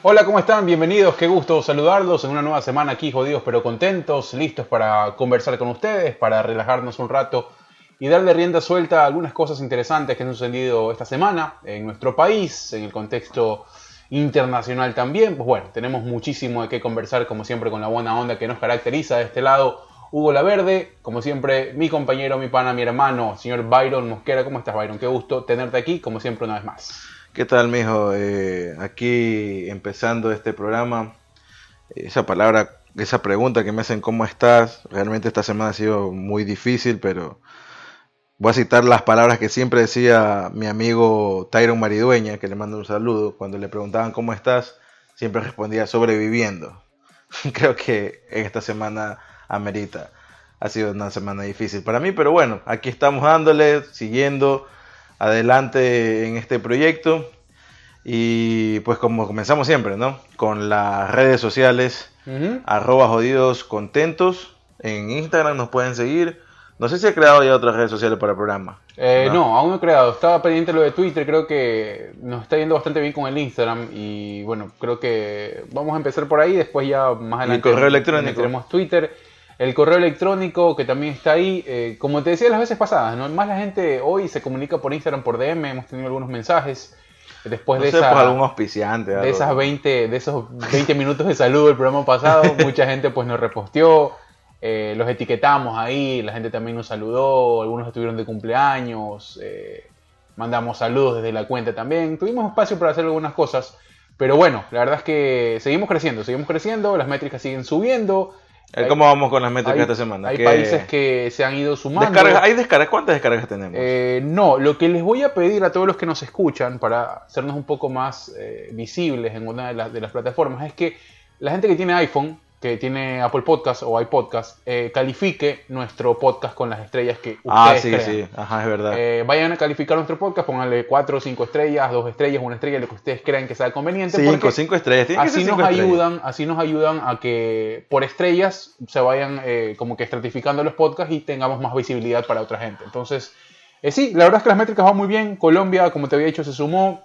Hola, ¿cómo están? Bienvenidos, qué gusto saludarlos en una nueva semana aquí, jodidos pero contentos, listos para conversar con ustedes, para relajarnos un rato y darle rienda suelta a algunas cosas interesantes que han sucedido esta semana en nuestro país, en el contexto internacional también. Pues bueno, tenemos muchísimo de qué conversar, como siempre, con la buena onda que nos caracteriza de este lado. Hugo Laverde, como siempre, mi compañero, mi pana, mi hermano, señor Byron Mosquera. ¿Cómo estás, Byron? Qué gusto tenerte aquí, como siempre, una vez más. ¿Qué tal, mijo? Eh, aquí empezando este programa, esa palabra, esa pregunta que me hacen, ¿cómo estás? Realmente esta semana ha sido muy difícil, pero voy a citar las palabras que siempre decía mi amigo Tyron Maridueña, que le mando un saludo, cuando le preguntaban cómo estás, siempre respondía sobreviviendo. Creo que en esta semana amerita. Ha sido una semana difícil para mí, pero bueno, aquí estamos dándole, siguiendo adelante en este proyecto. Y pues como comenzamos siempre, ¿no? Con las redes sociales, arroba jodidos contentos. En Instagram nos pueden seguir. No sé si he creado ya otras redes sociales para el programa. Eh, ¿no? aún no he creado. Estaba pendiente lo de Twitter. Creo que nos está yendo bastante bien con el Instagram. Y bueno, creo que vamos a empezar por ahí. Después ya más adelante. El correo electrónico. Tenemos Twitter. El correo electrónico que también está ahí. Eh, como te decía las veces pasadas, ¿no? más la gente hoy se comunica por Instagram, por DM. Hemos tenido algunos mensajes. Después de, esa, pues, algún auspiciante, de esas 20, de esos 20 minutos de saludo del programa pasado, mucha gente pues nos reposteó. Eh, los etiquetamos ahí, la gente también nos saludó, algunos estuvieron de cumpleaños, eh, mandamos saludos desde la cuenta también, tuvimos espacio para hacer algunas cosas, pero bueno, la verdad es que seguimos creciendo, seguimos creciendo, las métricas siguen subiendo. ¿Cómo vamos con las métricas esta semana? Hay países que se han ido sumando. ¿Hay descargas? ¿Cuántas descargas tenemos? Eh, no, lo que les voy a pedir a todos los que nos escuchan para hacernos un poco más visibles en una de las, de las plataformas es que la gente que tiene iPhone que tiene Apple Podcast o iPodcast, eh, califique nuestro podcast con las estrellas que ah, ustedes Ah, sí, sí, ajá, es verdad. Eh, vayan a calificar nuestro podcast, pónganle 4 o 5 estrellas, 2 estrellas, una estrella, lo que ustedes crean que sea conveniente. 5, 5 estrellas, así nos ayudan, así nos ayudan a que por estrellas se vayan eh, como que estratificando los podcasts y tengamos más visibilidad para otra gente. Entonces, eh, sí, la verdad es que las métricas van muy bien. Colombia, como te había dicho, se sumó.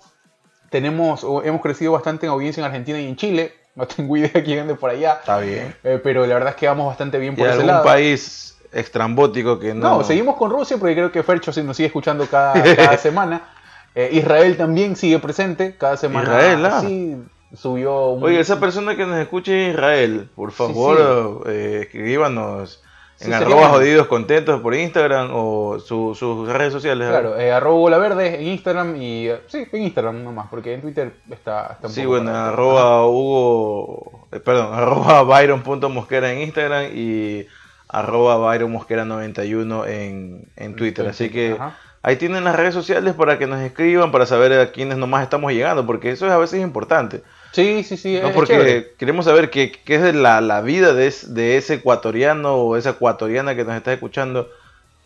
Tenemos, hemos crecido bastante en audiencia en Argentina y en Chile. No tengo idea quién ande por allá. Está bien. Eh, pero la verdad es que vamos bastante bien por ¿Y ese algún lado. país extrambótico que no. No, seguimos con Rusia porque creo que Fercho nos sigue escuchando cada, cada semana. Eh, Israel también sigue presente cada semana. Israel, ah. Sí, subió un... Oye, esa persona que nos escuche en Israel, por favor, Eh, escríbanos en Sí, arroba jodidos contentos por Instagram o su- sus redes sociales. Claro, eh, arroba Bola Verde en Instagram y... eh, sí, en Instagram nomás, porque en Twitter está, está un Sí, poco bueno, parado. arroba Hugo, eh, perdón, arroba Byron.mosquera en Instagram y arroba Byron Mosquera 91 en, en Twitter. Así que Ajá. ahí tienen las redes sociales para que nos escriban, para saber a quiénes nomás estamos llegando, porque eso es a veces importante. Sí, sí, sí. No, es porque chévere. queremos saber qué, qué es la, la vida de, es- de ese ecuatoriano o esa ecuatoriana que nos está escuchando.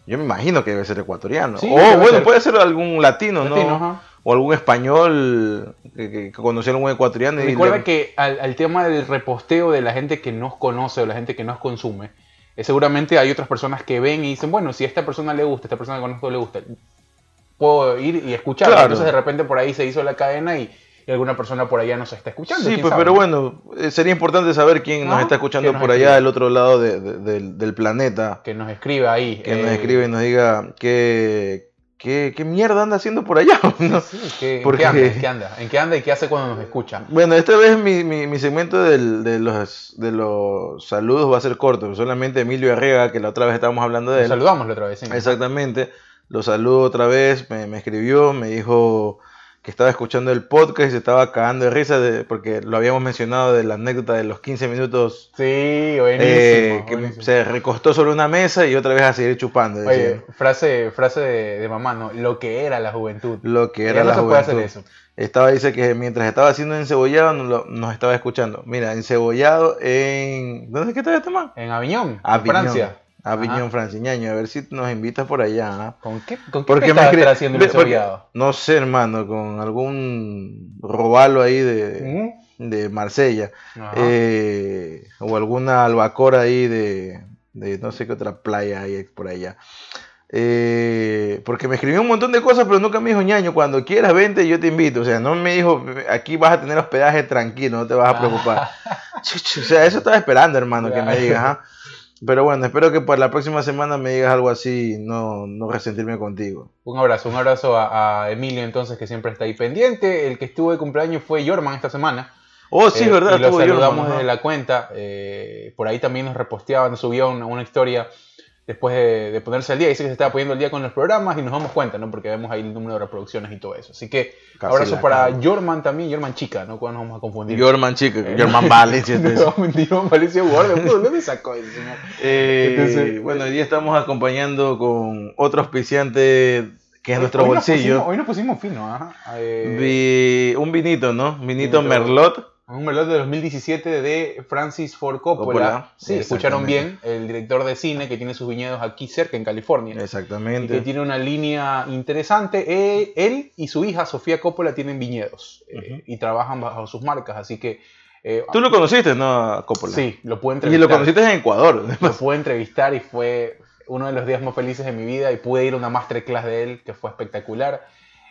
Yo me imagino que debe ser ecuatoriano. Sí, o bueno, ser. puede ser algún latino, Latino, ¿no? ajá. O algún español que, conoció a algún ecuatoriano. y Recuerda le- que al, al tema del reposteo de la gente que nos conoce o la gente que nos consume, eh, seguramente hay otras personas que ven y dicen, bueno, si a esta persona le gusta, a esta persona que conozco le gusta, puedo ir y escuchar. Claro. Entonces de repente por ahí se hizo la cadena y, y alguna persona por allá nos está escuchando. Sí, pues, pero ¿no? bueno, eh, sería importante saber quién nos está escuchando que nos por allá del otro lado de- de- del, del planeta. Que nos escribe ahí. Que nos eh, escribe y nos diga qué, qué, qué mierda anda haciendo por allá. ¿no? sí, ¿qué- ¿en, qué anda, ¿En qué anda? ¿En qué anda y qué hace cuando nos escucha? Bueno, esta vez mi, mi, mi segmento del- de, los, de los saludos va a ser corto. Solamente Emilio Arriaga, que la otra vez estábamos hablando de Nos él. saludamos la otra vez. sí. Exactamente. Lo saludo otra vez. Me, me escribió, me dijo que estaba escuchando el podcast y se estaba cagando de risa de- porque lo habíamos mencionado de la anécdota de los 15 minutos Sí, buenísimo. eh, que buenísimo. se recostó sobre una mesa y otra vez a seguir chupando. decía. Oye, frase, frase de, de mamá, ¿no? Lo que era la juventud. lo que era no la se puede juventud. hacer eso. Estaba, dice que mientras estaba haciendo encebollado nos, lo- nos estaba escuchando. Mira, encebollado en... ¿Dónde es que está este man? En Aviñón, en Aviñón. Francia. Aviñón, Ajá. Francia. Ñaño, a ver si nos invitas por allá. ¿ah? ¿Con qué, con qué Porque me escri- haciendo el porque-? No sé, hermano, con algún robalo ahí de, ¿Mm? de Marsella. Eh, o alguna albacora ahí de, de no sé qué otra playa hay por allá. Eh, porque me escribió un montón de cosas, pero nunca me dijo, ñaño, cuando quieras vente, yo te invito. O sea, no me dijo, aquí vas a tener hospedaje tranquilo, no te vas a preocupar. o sea, eso estaba esperando, hermano, que me digas. Pero bueno, espero que para la próxima semana me digas algo así, no, no resentirme contigo. Un abrazo, un abrazo a, Emilio entonces, que siempre está ahí pendiente. El que estuvo de cumpleaños fue Jorman esta semana. Oh, sí, eh, verdad. Y lo saludamos desde la cuenta. Eh, por ahí también nos reposteaban, nos subía una historia después de, ponerse al día. Dice que se estaba poniendo al día con los programas y nos damos cuenta, ¿no? Porque vemos ahí el número de reproducciones y todo eso. Así que abrazo para Jorman también, Jorman Chica, ¿no? Cuando nos vamos a confundir. Jorman Chica, eh, Jorman Valencia. Jorman Valencia ¿dónde sacó eso, señor? Eh, bueno, hoy día estamos acompañando con otro auspiciante que es nuestro bolsillo. hoy nos pusimos fino, ¿ah? un vinito, ¿no? Vinito Merlot un Merlot de 2017 de Francis Ford Coppola. Sí, escucharon bien, el director de cine que tiene sus viñedos aquí cerca en California. Exactamente. Y que tiene una línea interesante. Eh, él y su hija Sofía Coppola tienen viñedos eh, y trabajan bajo sus marcas, así que... Eh, Tú lo conociste, ¿no, Coppola? Sí, lo pude entrevistar. Y lo conociste en Ecuador. Lo pude entrevistar y fue uno de los días más felices de mi vida y pude ir a una masterclass de él que fue espectacular.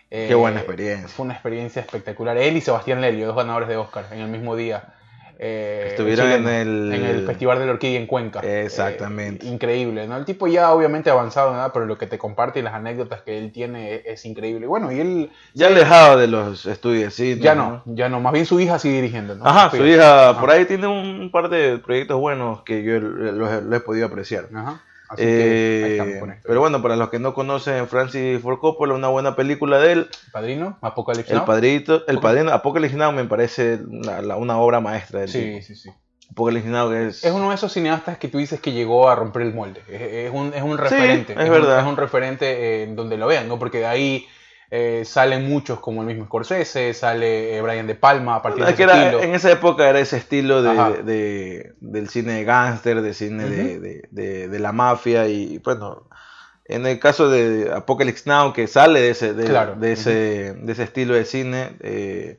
Qué buena eh, experiencia. Fue una experiencia espectacular. Él y Sebastián Lelio, dos ganadores de Oscar en el mismo día. Eh, Estuvieron en, el... en el Festival de la Orquídea en Cuenca. Exactamente. Eh, increíble, ¿no? El tipo ya obviamente avanzado, nada, pero lo que te comparte y las anécdotas que él tiene es, increíble. Bueno, y él... Ya alejado de los estudios, sí. Ya no, ya no. Más bien su hija sigue dirigiendo, ¿no? Ajá, su hija por ahí tiene un par de proyectos buenos que yo los he podido apreciar. Ajá. Eh, pero bueno, para los que no conocen Francis Ford Coppola, una buena película de él. ¿Padrino? ¿Apocalypse El Padrito, el Padrino, Apocalypse Now me parece una, obra maestra del Sí, sí, sí. Apocalypse Now es... Es uno de esos cineastas que tú dices que llegó a romper el molde. Es, un, es un referente. es, verdad. es un referente en donde lo vean, ¿no? Porque de ahí eh, salen muchos como el mismo Scorsese, sale eh, Brian De Palma a partir de ese estilo. En esa época era ese estilo de, del cine de gángster, de cine de, la mafia y bueno, en el caso de Apocalypse Now que sale de ese, de, ese, de ese estilo de cine, eh,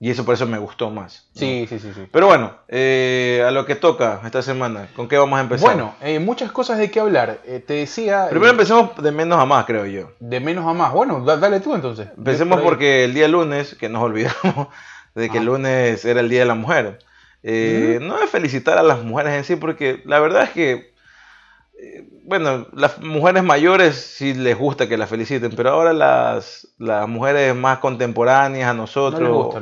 y eso por eso me gustó más. Sí, sí, sí, sí. Pero bueno, eh, a lo que toca esta semana, ¿con qué vamos a empezar? Bueno, eh, muchas cosas de qué hablar. Eh, te decía... Primero empecemos de menos a más, creo yo. De menos a más. Bueno, dale tú entonces. Empecemos porque el día lunes, que nos olvidamos de que el lunes era el Día de la Mujer. No es felicitar a las mujeres en sí, porque la verdad es que bueno, las mujeres mayores sí les gusta que las feliciten, pero ahora las, las mujeres más contemporáneas a nosotros,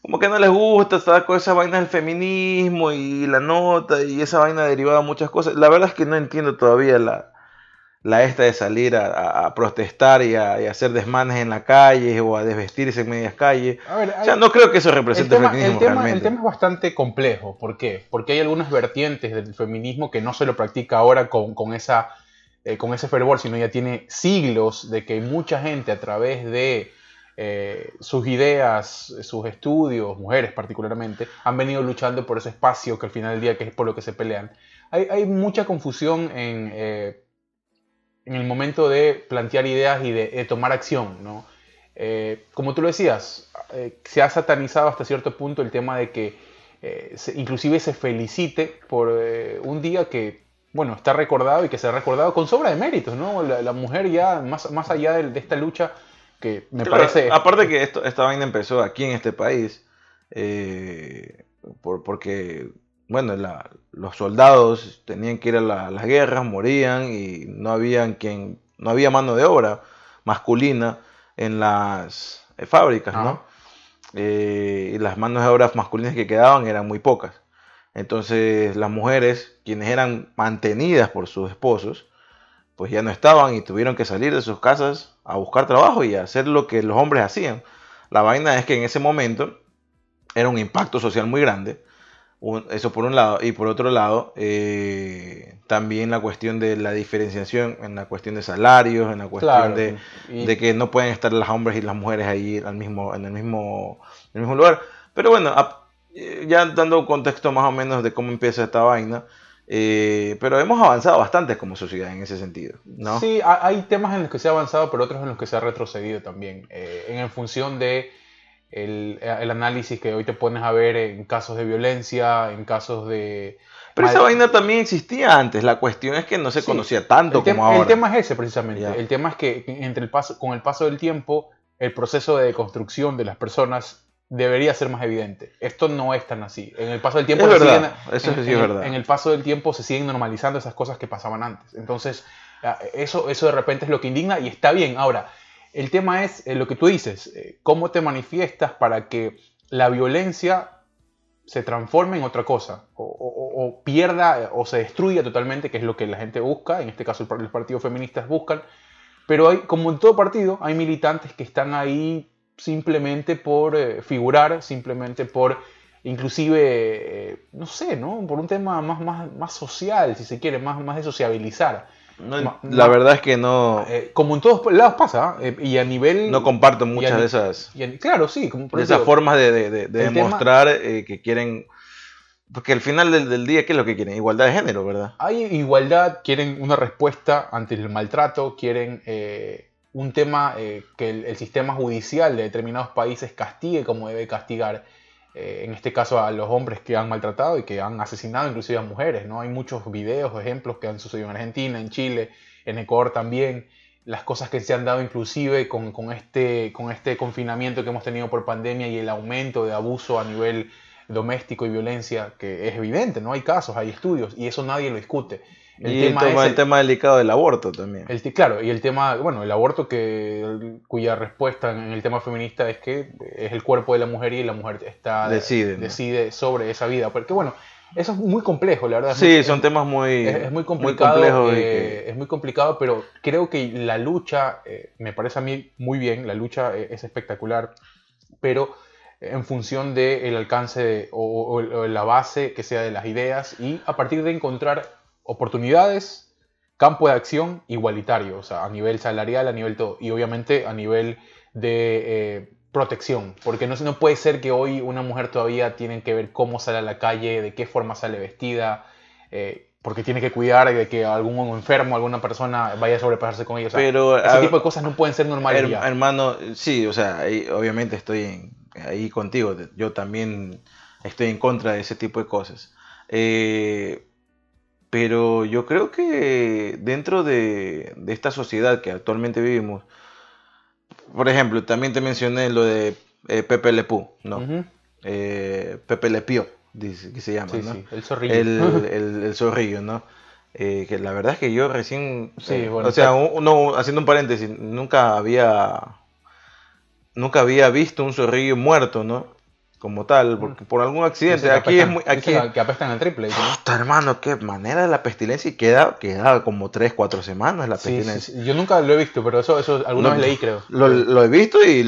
como que no les gusta, está con esa vaina del feminismo y la nota y esa vaina derivada de muchas cosas. La verdad es que no entiendo todavía la, la esta de salir a, protestar y a, hacer desmanes en la calle o a desvestirse en medias calles. o sea, no creo que eso represente el, feminismo el tema, El tema es bastante complejo. ¿Por qué? Porque hay algunas vertientes del feminismo que no se lo practica ahora con, esa, eh, con ese fervor, sino ya tiene siglos de que mucha gente a través de eh, sus ideas, sus estudios, mujeres particularmente, han venido luchando por ese espacio que al final del día que es por lo que se pelean. Hay, hay mucha confusión en... Eh, en el momento de plantear ideas y de, tomar acción, ¿no? Eh, como tú lo decías, eh, se ha satanizado hasta cierto punto el tema de que eh, inclusive se felicite por un día que, bueno, está recordado y que se ha recordado con sobra de méritos, ¿no? La, mujer ya, más, más allá de, esta lucha, que me parece... Aparte que esto, esta vaina empezó aquí en este país, por, porque bueno, los soldados tenían que ir a, las guerras, morían y no, había quien, no había mano de obra masculina en las eh, fábricas, ¿no? Eh, y las manos de obra masculinas que quedaban eran muy pocas. Entonces las mujeres, quienes eran mantenidas por sus esposos, pues ya no estaban y tuvieron que salir de sus casas a buscar trabajo y a hacer lo que los hombres hacían. La vaina es que en ese momento era un impacto social muy grande eso por un lado. Y por otro lado, eh, también la cuestión de la diferenciación en la cuestión de salarios, en la cuestión de, de, que no pueden estar los hombres y las mujeres ahí al mismo, en, el mismo, en el mismo lugar. Pero bueno, eh, ya dando un contexto más o menos de cómo empieza esta vaina. Eh, pero hemos avanzado bastante como sociedad en ese sentido, ¿no? Sí, hay temas en los que se ha avanzado, pero otros en los que se ha retrocedido también, en función de el, el análisis que hoy te pones a ver en casos de violencia, en casos de pero esa vaina también existía antes. La cuestión es que no se conocía tanto como ahora. El tema es ese, precisamente. El tema es que entre el paso, con el paso del tiempo, el proceso de construcción de las personas debería ser más evidente. Esto no es tan así. En el paso del tiempo, es verdad. eso sí es verdad. En el paso del tiempo se siguen normalizando esas cosas que pasaban antes. Entonces, eso, eso de repente es lo que indigna y está bien. Ahora, el tema es eh, lo que tú dices, eh, cómo te manifiestas para que la violencia se transforme en otra cosa, o, pierda o se destruya totalmente, que es lo que la gente busca, en este caso los partidos feministas buscan, pero hay, como en todo partido, hay militantes que están ahí simplemente por eh, figurar, simplemente por, inclusive, eh, no sé, ¿no? Por un tema más, más, más social, si se quiere, más, más de sociabilizar la verdad es que no. Eh, como en todos lados pasa, eh, y a nivel. No comparto muchas de esas. claro, sí. Como de esas formas de, demostrar eh, que quieren. Porque al final del, día, ¿qué es lo que quieren? Igualdad de género, ¿verdad? Hay igualdad, quieren una respuesta ante el maltrato, quieren un tema que el sistema judicial de determinados países castigue como debe castigar eh, en este caso a los hombres que han maltratado y que han asesinado inclusive a mujeres, ¿no? Hay muchos videos, ejemplos que han sucedido en Argentina, en Chile, en Ecuador también, las cosas que se han dado inclusive con, este, con este confinamiento que hemos tenido por pandemia y el aumento de abuso a nivel doméstico y violencia, que es evidente, ¿no? Hay casos, hay estudios y eso nadie lo discute. El y tema el, tema delicado del aborto también. El, claro, y el tema, bueno, el aborto que cuya respuesta en el tema feminista es que es el cuerpo de la mujer y la mujer está decide, decide sobre esa vida. Porque bueno, eso es muy complejo, la verdad. Sí, son temas muy, es, muy complicado. Eh, es muy complicado, pero creo que la lucha, eh, me parece a mí muy bien, la lucha eh, es espectacular, pero en función del alcance o, la base que sea de las ideas y a partir de encontrar oportunidades, campo de acción igualitario, o sea, a nivel salarial, a nivel todo, y obviamente a nivel de eh, protección, porque no, no puede ser que hoy una mujer todavía tiene que ver cómo sale a la calle, de qué forma sale vestida, eh, porque tiene que cuidar de que algún enfermo, alguna persona vaya a sobrepasarse con ella. Pero, ese tipo de cosas no pueden ser normales. Hermano, sí, o sea, obviamente estoy ahí contigo, yo también estoy en contra de ese tipo de cosas. Eh, pero yo creo que dentro de, esta sociedad que actualmente vivimos, por ejemplo, también te mencioné lo de eh, Pepe Le ¿no? Eh, Pepe Le dice, que se llama, ¿no? Sí, el zorrillo. El, zorrillo, ¿no? Eh, que la verdad es que yo recién, sí, bueno, o sea, haciendo un paréntesis, nunca había, nunca había visto un zorrillo muerto, ¿no? Como tal, porque por algún accidente. Aquí es muy. Aquí, que apestan al triple. hermano, qué manera de la pestilencia y queda, queda como 3, 4 semanas la pestilencia. Yo nunca lo he visto, pero eso, eso alguna vez leí, creo. Lo, he visto y,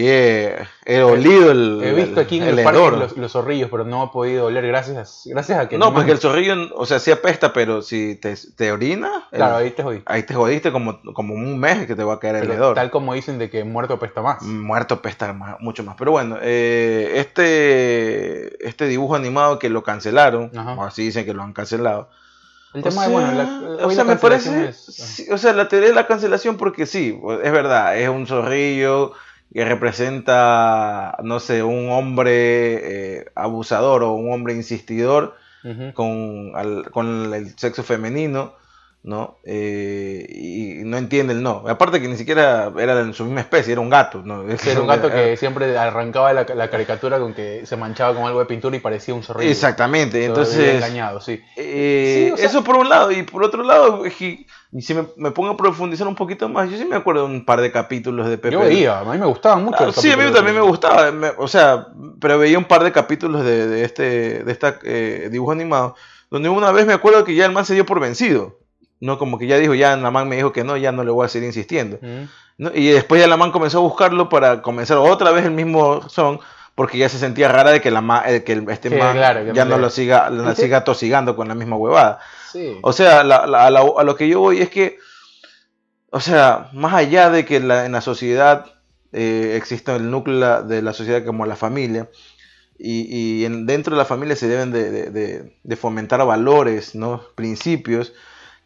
he, olido el. He visto aquí en el, parque los, zorrillos, pero no he podido oler gracias, gracias a que. No, porque el zorrillo, o sea, sí apesta, pero si te, te orina. Claro, ahí te jodiste. Ahí te jodiste como, como un mes que te va a caer el hedor. Tal como dicen de que muerto pesta más. Muerto pesta mucho más. Pero bueno, eh este, este dibujo animado que lo cancelaron, o así dicen que lo han cancelado. El tema sea, bueno, la, o sea, me parece, o sea, la teoría de la cancelación porque sí, es verdad, es un zorrillo que representa, no sé, un hombre eh, abusador o un hombre insistidor con, con el sexo femenino ¿no? Eh, y no entiende el no. Aparte que ni siquiera era de su misma especie, era un gato, ¿no? Era un gato que siempre arrancaba la, caricatura con que se manchaba con algo de pintura y parecía un zorrillo. Exactamente, entonces... Engañado, sí. Eh, eso por un lado, y por otro lado, y si me, pongo a profundizar un poquito más, yo sí me acuerdo de un par de capítulos de Pepe. Yo veía, a mí me gustaban mucho. Ah, sí, a mí también me gustaba, o sea, pero veía un par de capítulos de, este de esta eh, dibujo animado, donde una vez me acuerdo que ya el man se dio por vencido. No, como que ya dijo, ya la man me dijo que no, ya no le voy a seguir insistiendo. Y después ya la man comenzó a buscarlo para comenzar otra vez el mismo son, porque ya se sentía rara de que, la eh, que este man ya no lo siga, la siga tosigando con la misma huevada. O sea, a, lo que yo voy es que, o sea, más allá de que en la sociedad eh, exista el núcleo de la sociedad como la familia, y, y dentro de la familia se deben de, de fomentar valores, ¿no? principios,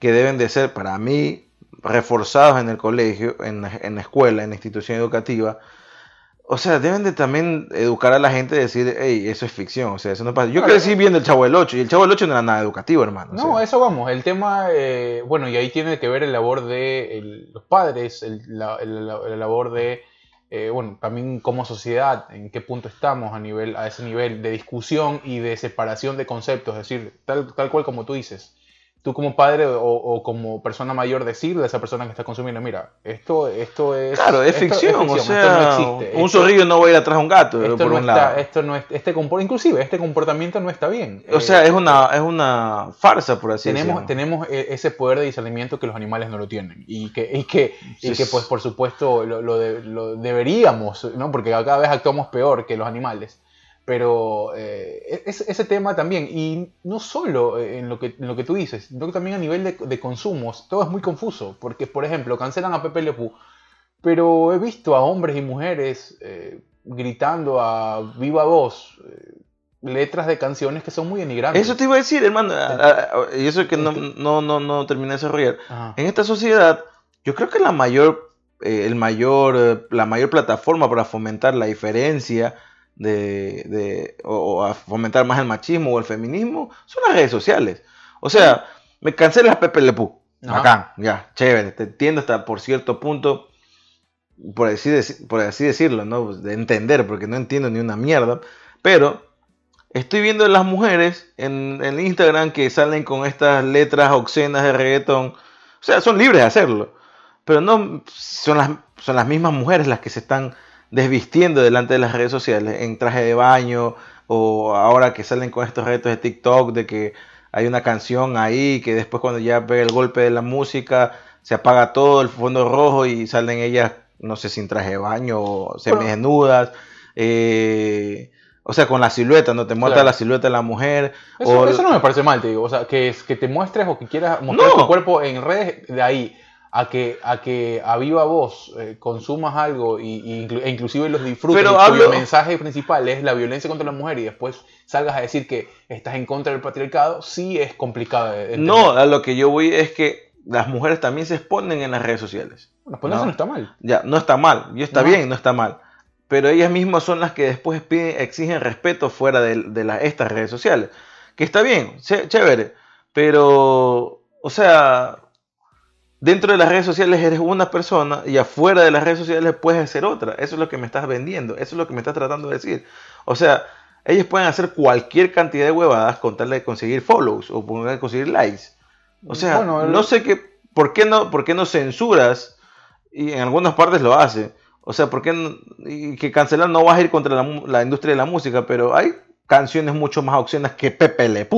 que deben de ser para mí reforzados en el colegio, en, la escuela, en la institución educativa. o sea, deben de también educar a la gente y decir, hey, eso es ficción, o sea, eso no pasa. Yo crecí viendo el Chavo del 8 y el Chavo del 8 no era nada educativo, hermano. No, eso vamos, el tema, eh, bueno, y ahí tiene que ver el labor de los padres, el, la, labor de, eh, bueno, también como sociedad, en qué punto estamos a, nivel, a ese nivel de discusión y de separación de conceptos, es decir, tal, tal cual como tú dices tú como padre o, como persona mayor decirle a esa persona que está consumiendo, mira, esto, esto es... Claro, es, ficción, o sea, un zorrillo no va a ir atrás de un gato, esto por no un está, lado. Esto no es, este inclusive, este comportamiento no está bien. O sea, es eh, una, es una farsa, por así tenemos, decirlo. Tenemos e, ese poder de discernimiento que los animales no lo tienen y que, y que, y que pues por supuesto lo, lo, lo deberíamos, ¿no? Porque cada vez actuamos peor que los animales. Pero eh, ese tema también, y no solo en lo que, en lo que tú dices, sino que también a nivel de, de, consumos, todo es muy confuso, porque por ejemplo, cancelan a Pepe Le pero he visto a hombres y mujeres eh, gritando a viva voz eh, letras de canciones que son muy denigrantes. Eso te iba a decir, hermano, y eso es que no, no, no, no terminé de desarrollar. En esta sociedad, yo creo que la mayor, el mayor, la mayor plataforma para fomentar la diferencia de, de o, a fomentar más el machismo o el feminismo son las redes sociales. O sea, me cancelas Pepe Le Pú. Acá, ya, chévere, te entiendo hasta por cierto punto, por así, por así decirlo, ¿no? Pues, de entender, porque no entiendo ni una mierda, pero estoy viendo las mujeres en, en Instagram que salen con estas letras obscenas de reggaetón, o sea, son libres de hacerlo, pero no son las, son las mismas mujeres las que se están desvistiendo delante de las redes sociales en traje de baño o ahora que salen con estos retos de TikTok de que hay una canción ahí que después cuando ya pega el golpe de la música se apaga todo el fondo rojo y salen ellas no sé sin traje de baño o semidesnudas eh, o sea, con la silueta, no te muestra la silueta de la mujer. Eso, eso, no me parece mal, te digo. O sea, que, es, que te muestres o que quieras mostrar tu cuerpo en redes, de ahí a que a que a viva voz eh, consumas algo y, e inclusive los disfrutes Pero cuyo mensaje principal es la violencia contra la mujer y después salgas a decir que estás en contra del patriarcado, sí es complicado. no, a lo que yo voy es que las mujeres también se exponen en las redes sociales. Bueno, ¿no? no está mal. Ya, no está mal, y está bien, no está mal. Pero ellas mismas son las que después piden, exigen respeto fuera de, de estas redes sociales. Que está bien, chévere. Pero, o sea, dentro de las redes sociales eres una persona y afuera de las redes sociales puedes ser otra. Eso es lo que me estás vendiendo, eso es lo que me estás tratando de decir. O sea, ellos pueden hacer cualquier cantidad de huevadas con tal de conseguir follows o de conseguir likes. O sea, no sé qué, ¿por qué no, por qué no censuras? Y en algunas partes lo hace. O sea, ¿por qué y que cancelar no vas a ir contra la, industria de la música? Pero hay canciones mucho más obscenas que Pepe Le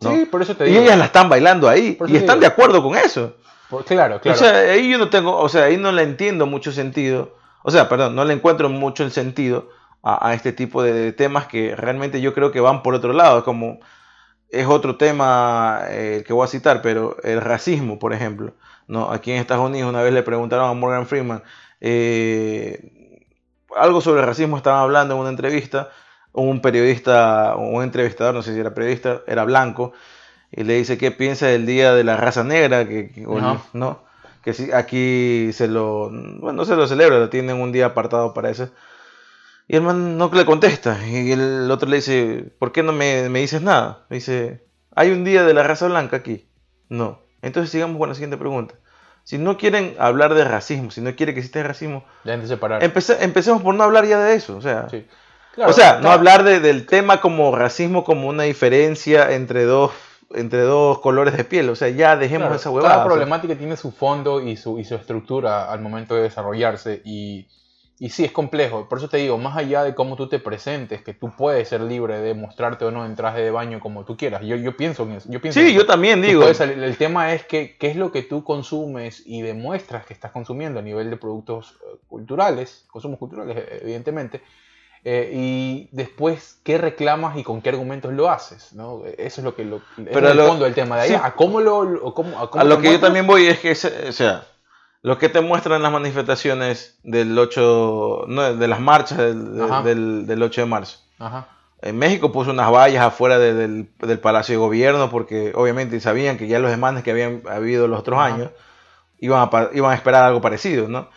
Sí, por eso te digo. Y ellas la están bailando ahí. Y están de acuerdo con eso. Claro, claro. O sea, ahí yo no tengo, o sea, ahí no le entiendo mucho sentido. O sea, perdón, no le encuentro mucho el sentido a, este tipo de, temas que realmente yo creo que van por otro lado. Como es otro tema eh, que voy a citar, pero el racismo, por ejemplo. ¿no? Aquí en Estados Unidos una vez le preguntaron a Morgan Freeman eh, algo sobre el racismo, estaban hablando en una entrevista. Un periodista, un entrevistador, no sé si era periodista, era blanco y le dice qué piensa del Día de la Raza Negra, que, no. que si, aquí se lo, bueno, no se lo celebra, lo tienen un día apartado para eso. Y el man no le contesta, y el otro le dice, ¿por qué no me, dices nada? Le dice, ¿hay un Día de la Raza Blanca aquí? No. Entonces sigamos con la siguiente pregunta. Si no quieren hablar de racismo, si no quieren que exista racismo, empecemos por no hablar ya de eso. O sea, o sea no hablar del tema como racismo como una diferencia entre dos entre dos colores de piel. O sea, ya dejemos esa huevada. Cada problemática tiene su fondo y su, y su estructura al momento de desarrollarse. Y, y sí, es complejo. Por eso te digo, más allá de cómo tú te presentes, que tú puedes ser libre de mostrarte o no en traje de baño como tú quieras. Yo, yo pienso en eso. Yo pienso sí, yo también digo. el tema es que qué es lo que tú consumes y demuestras que estás consumiendo a nivel de productos eh, culturales, consumos culturales, evidentemente eh, y después, ¿qué reclamas y con qué argumentos lo haces? ¿no? Eso es lo que lo, Pero es el fondo del tema. De ahí, ¿a cómo lo.? A, lo que yo también voy es que, o sea, lo que te muestran las manifestaciones del 8. No, de las marchas del, del, 8 de marzo. En México puso unas vallas afuera del, del, Palacio de Gobierno porque obviamente sabían que ya los demandas que habían habido los otros años iban a, iban a esperar algo parecido, ¿no?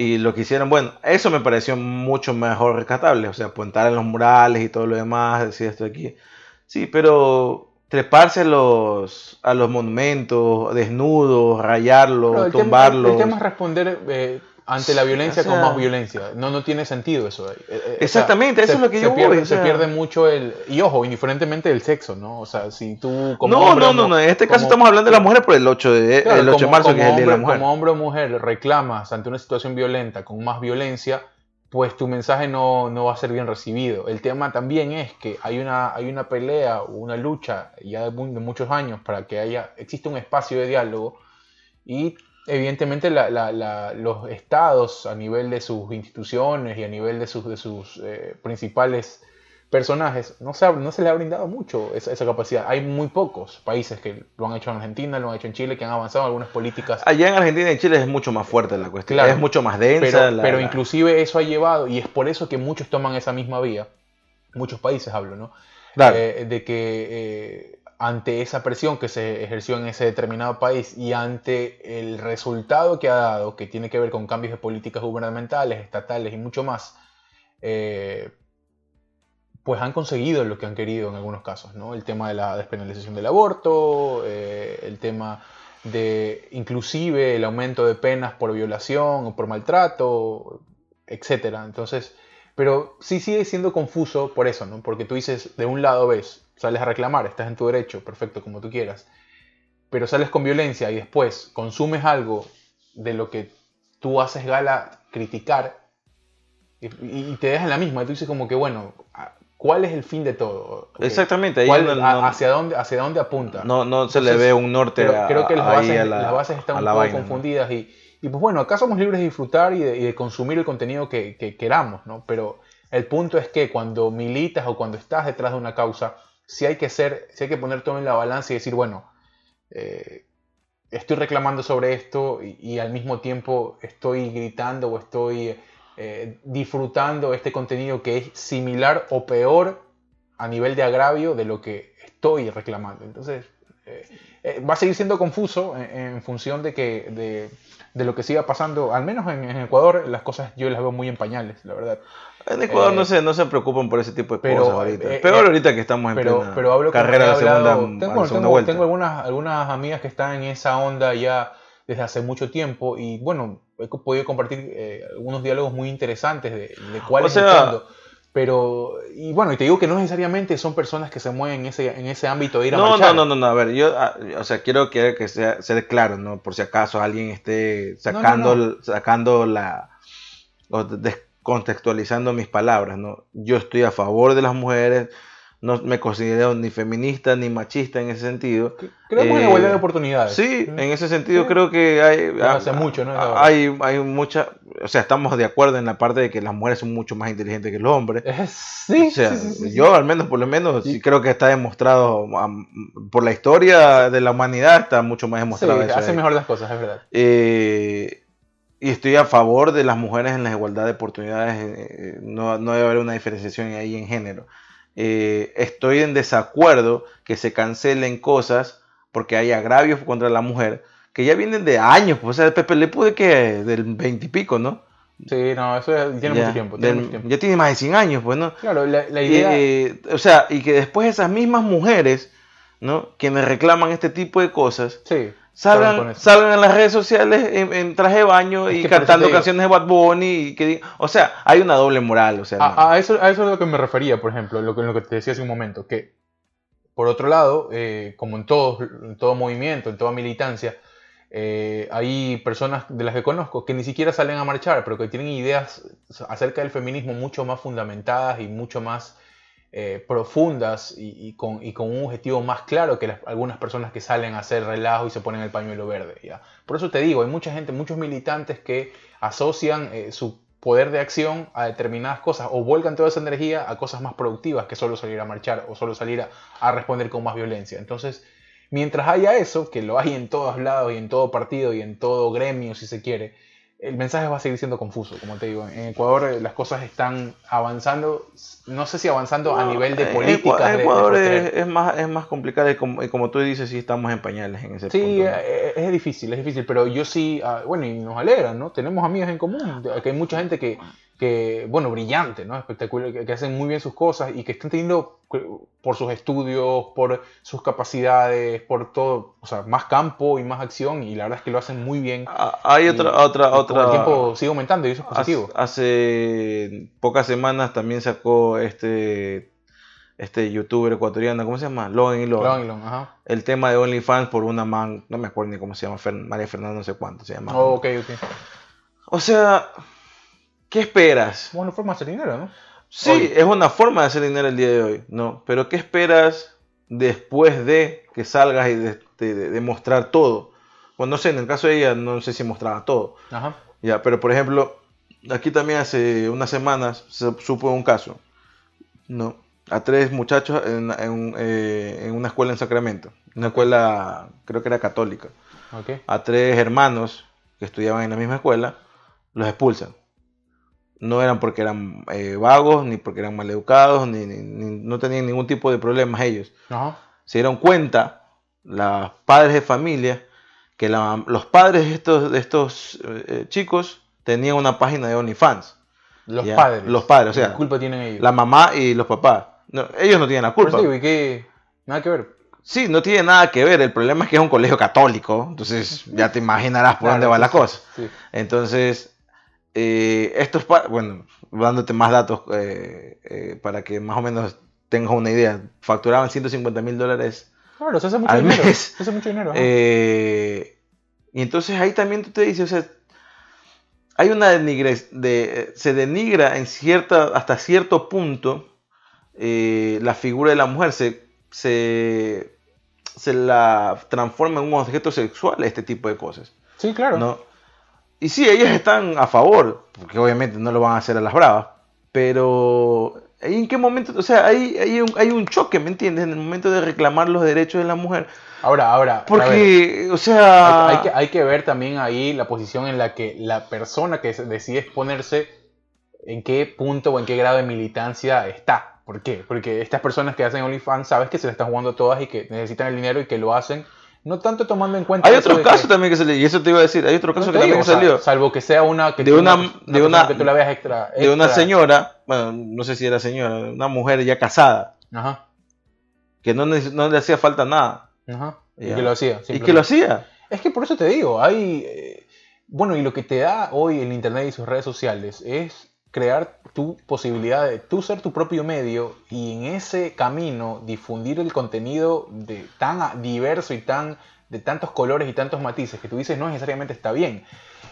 Y lo que hicieron, bueno, eso me pareció mucho mejor rescatable, o sea, apuntar en los murales y todo lo demás, decir esto aquí. Sí, pero treparse a los, a los monumentos, desnudos, rayarlos, tumbarlos. el tema es responder eh, ante la violencia con más violencia. No, no tiene sentido eso. Eh, eh, Exactamente, eso es lo que yo pierde, Se pierde mucho el... Y ojo, indiferentemente del sexo, ¿no? O sea, si tú como No, no, no, no, en este caso estamos hablando de las mujeres por el 8 de, el 8 de marzo, que es el Día de la Mujer. Como hombre o mujer reclamas ante una situación violenta con más violencia, pues tu mensaje no, va a ser bien recibido. El tema también es que hay una, hay una pelea o una lucha ya de, muchos años para que haya, exista un espacio de diálogo y evidentemente los estados a nivel de sus instituciones y a nivel de sus, de sus eh, principales personajes, no se, no se le ha brindado mucho esa, esa, capacidad. Hay muy pocos países que lo han hecho en Argentina, lo han hecho en Chile, que han avanzado en algunas políticas. Allá en Argentina y Chile es mucho más fuerte la cuestión, es mucho más densa. Pero, inclusive eso ha llevado, y es por eso que muchos toman esa misma vía, muchos países hablo, ¿no? Eh, de que eh, ante esa presión que se ejerció en ese determinado país y ante el resultado que ha dado, que tiene que ver con cambios de políticas gubernamentales, estatales y mucho más, eh, pues han conseguido lo que han querido en algunos casos, ¿no? El tema de la despenalización del aborto, eh, el tema de inclusive el aumento de penas por violación o por maltrato, etcétera. Entonces, pero sí sigue siendo confuso por eso, ¿no? Porque tú dices, de un lado ves, sales a reclamar, estás en tu derecho, perfecto, como tú quieras, pero sales con violencia y después consumes algo de lo que tú haces gala criticar y, y te dejas la misma. Y tú dices como que, bueno, ¿Cuál es el fin de todo? Exactamente. hacia, dónde, ¿Hacia dónde apunta? No, no se le ve un norte creo, creo que las bases, están un poco confundidas y, y, pues bueno, acá somos libres de disfrutar y de, consumir el contenido que, queramos, ¿no? Pero el punto es que cuando militas o cuando estás detrás de una causa, sí hay que ser, sí hay que poner todo en la balanza y decir, bueno, eh, estoy reclamando sobre esto y, al mismo tiempo estoy gritando o estoy eh, disfrutando este contenido que es similar o peor a nivel de agravio de lo que estoy reclamando. Entonces, eh, va a seguir siendo confuso en, función de, que, de, lo que siga pasando, al menos en, Ecuador, las cosas yo las veo muy en pañales, la verdad. En Ecuador no, se, no se preocupan por ese tipo de cosas ahorita. Peor ahorita que estamos en pero, pero carrera de segunda, tengo, tengo, tengo, algunas, algunas amigas que están en esa onda ya desde hace mucho tiempo y bueno, he podido compartir eh, algunos diálogos muy interesantes de, de cuál es el fondo. Pero, y bueno, y te digo que no necesariamente son personas que se mueven en ese, en ese ámbito de ir a no, No, no, no, a ver, yo, ah, o sea, quiero que, que sea, sea claro, ¿no? Por si acaso alguien esté sacando, sacando la, o descontextualizando mis palabras, ¿no? Yo estoy a favor de las mujeres, no me considero ni feminista ni machista en ese sentido. Creo que hay igualdad de oportunidades. Sí, en ese sentido creo que hay, hace mucho, ¿no? Hay, hay mucha, o sea, estamos de acuerdo en la parte de que las mujeres son mucho más inteligentes que los hombres. Sí, o sea, yo al menos, por lo menos, sí. creo que está demostrado por la historia de la humanidad, está mucho más demostrado. Sí, hace mejor las cosas, es verdad. Eh, y estoy a favor de las mujeres en la igualdad de oportunidades. Eh, no, no debe haber una diferenciación ahí en género. Eh, estoy en desacuerdo que se cancelen cosas porque hay agravios contra la mujer que ya vienen de años, pues, o sea, Pepe Le pude que del veintipico, ¿no? Sí, no, eso tiene, mucho, tiempo, Ya tiene más de 100 años, pues, ¿no? Claro, la, idea... Eh, o sea, y que después esas mismas mujeres, ¿no? Quienes reclaman este tipo de cosas, sí salgan, salgan en las redes sociales en, traje de baño y cantando canciones de Bad Bunny. Y que, o sea, hay una doble moral. O sea, a, eso, a eso es lo que me refería, por ejemplo, lo que, lo que te decía hace un momento. Que, por otro lado, eh, como en todo, en todo movimiento, en toda militancia, eh, hay personas de las que conozco que ni siquiera salen a marchar, pero que tienen ideas acerca del feminismo mucho más fundamentadas y mucho más eh, profundas y, con, un objetivo más claro que algunas personas que salen a hacer relajo y se ponen el pañuelo verde. ¿ya? Por eso te digo, hay mucha gente, muchos militantes que asocian eh, su poder de acción a determinadas cosas o vuelcan toda esa energía a cosas más productivas que solo salir a marchar o solo salir a, responder con más violencia. Entonces, mientras haya eso, que lo hay en todos lados y en todo partido y en todo gremio, si se quiere, el mensaje va a seguir siendo confuso, como te digo. En Ecuador eh, las cosas están avanzando, no sé si avanzando a nivel de En política. Ecua- Ecuador es, es más, es más complicado y como, y como tú dices, sí estamos en pañales en ese Sí, punto. ¿no? eh, es difícil, es difícil, pero yo sí, ah, bueno, y nos alegra, ¿no? Tenemos amigas en común, que hay mucha gente que, que bueno, brillante, ¿no? Espectacular, que, que hacen muy bien sus cosas y que están teniendo, por sus estudios, por sus capacidades, por todo, o sea, más campo y más acción, y la verdad es que lo hacen muy bien. Ah, Hay Y- otra, otra, y otra. el tiempo sigue aumentando y eso es positivo. hace pocas semanas también sacó este este youtuber ecuatoriano, ¿cómo se llama? Logan y Logan. Ajá. El tema de OnlyFans por una man, no me acuerdo ni cómo se llama, Fer- María Fernanda, no sé cuánto se llama. Oh, ok, ok. O sea, ¿qué esperas? Bueno, forma de hacer dinero, ¿no? Sí, Hoy. es una forma de hacer dinero el día de hoy, ¿no? Pero ¿qué esperas después de que salgas y de, de- de- de mostrar todo? Bueno, no sé, en el caso de ella, no sé si mostraba todo. Ajá. Ya, pero por ejemplo, aquí también hace unas semanas se supo un caso, ¿no? A tres muchachos en, en, eh, en una escuela en Sacramento, una escuela, creo que era católica. Ok. A tres hermanos que estudiaban en la misma escuela, los expulsan. No eran porque eran eh, vagos, ni porque eran maleducados, ni, ni- ni- no tenían ningún tipo de problemas ellos. Ajá. Se dieron cuenta, los padres de familia, que la- los padres de estos, de estos eh, chicos tenían una página de OnlyFans. Los Ya, padres. los padres, o sea, ¿Qué culpa tienen ellos? La mamá y los papás. No, ellos no tienen la culpa. ¿y qué? Nada que ver. Sí, no tiene nada que ver. El problema es que es un colegio católico. Entonces ya te imaginarás por dónde va sí, la sí, cosa. sí. Entonces, eh, estos, pa- bueno, dándote más datos eh, eh, para que más o menos tengas una idea. Facturaban 150 mil dólares. Claro, se hace mucho Al dinero. mes. Hace mucho dinero. Eh, y entonces ahí también tú te dices, o sea, hay una denigre, de, se denigra en cierta, hasta cierto punto la figura de la mujer, se, se, se la transforma en un objeto sexual, este tipo de cosas. sí, claro. ¿no? Y sí, ellas están a favor, porque obviamente no lo van a hacer a las bravas, pero ¿ahí ¿en qué momento? O sea, hay, hay, un, hay un choque, ¿me entiendes? En el momento de reclamar los derechos de la mujer. Ahora, ahora. ver, Porque, o sea... hay, hay que, hay que ver también ahí la posición en la que la persona que decide exponerse, en qué punto o en qué grado de militancia está. ¿Por qué? Porque estas personas que hacen OnlyFans sabes que se la están jugando todas y que necesitan el dinero y que lo hacen, no tanto tomando en cuenta. Hay de casos que- también que salió, y eso te iba a decir, hay otro caso que también o sea, salió salvo que sea una que de una- una de una- que tú la veas extra, de una señora, bueno, no sé si era señora, una mujer ya casada, Ajá, que no, no le hacía falta nada. ajá. Y que lo hacía. Y que lo hacía. Es que por eso te digo, hay... eh, bueno, y lo que te da hoy el Internet y sus redes sociales es crear tu posibilidad de tú ser tu propio medio y en ese camino difundir el contenido de tan diverso y tan de tantos colores y tantos matices que tú dices no necesariamente está bien.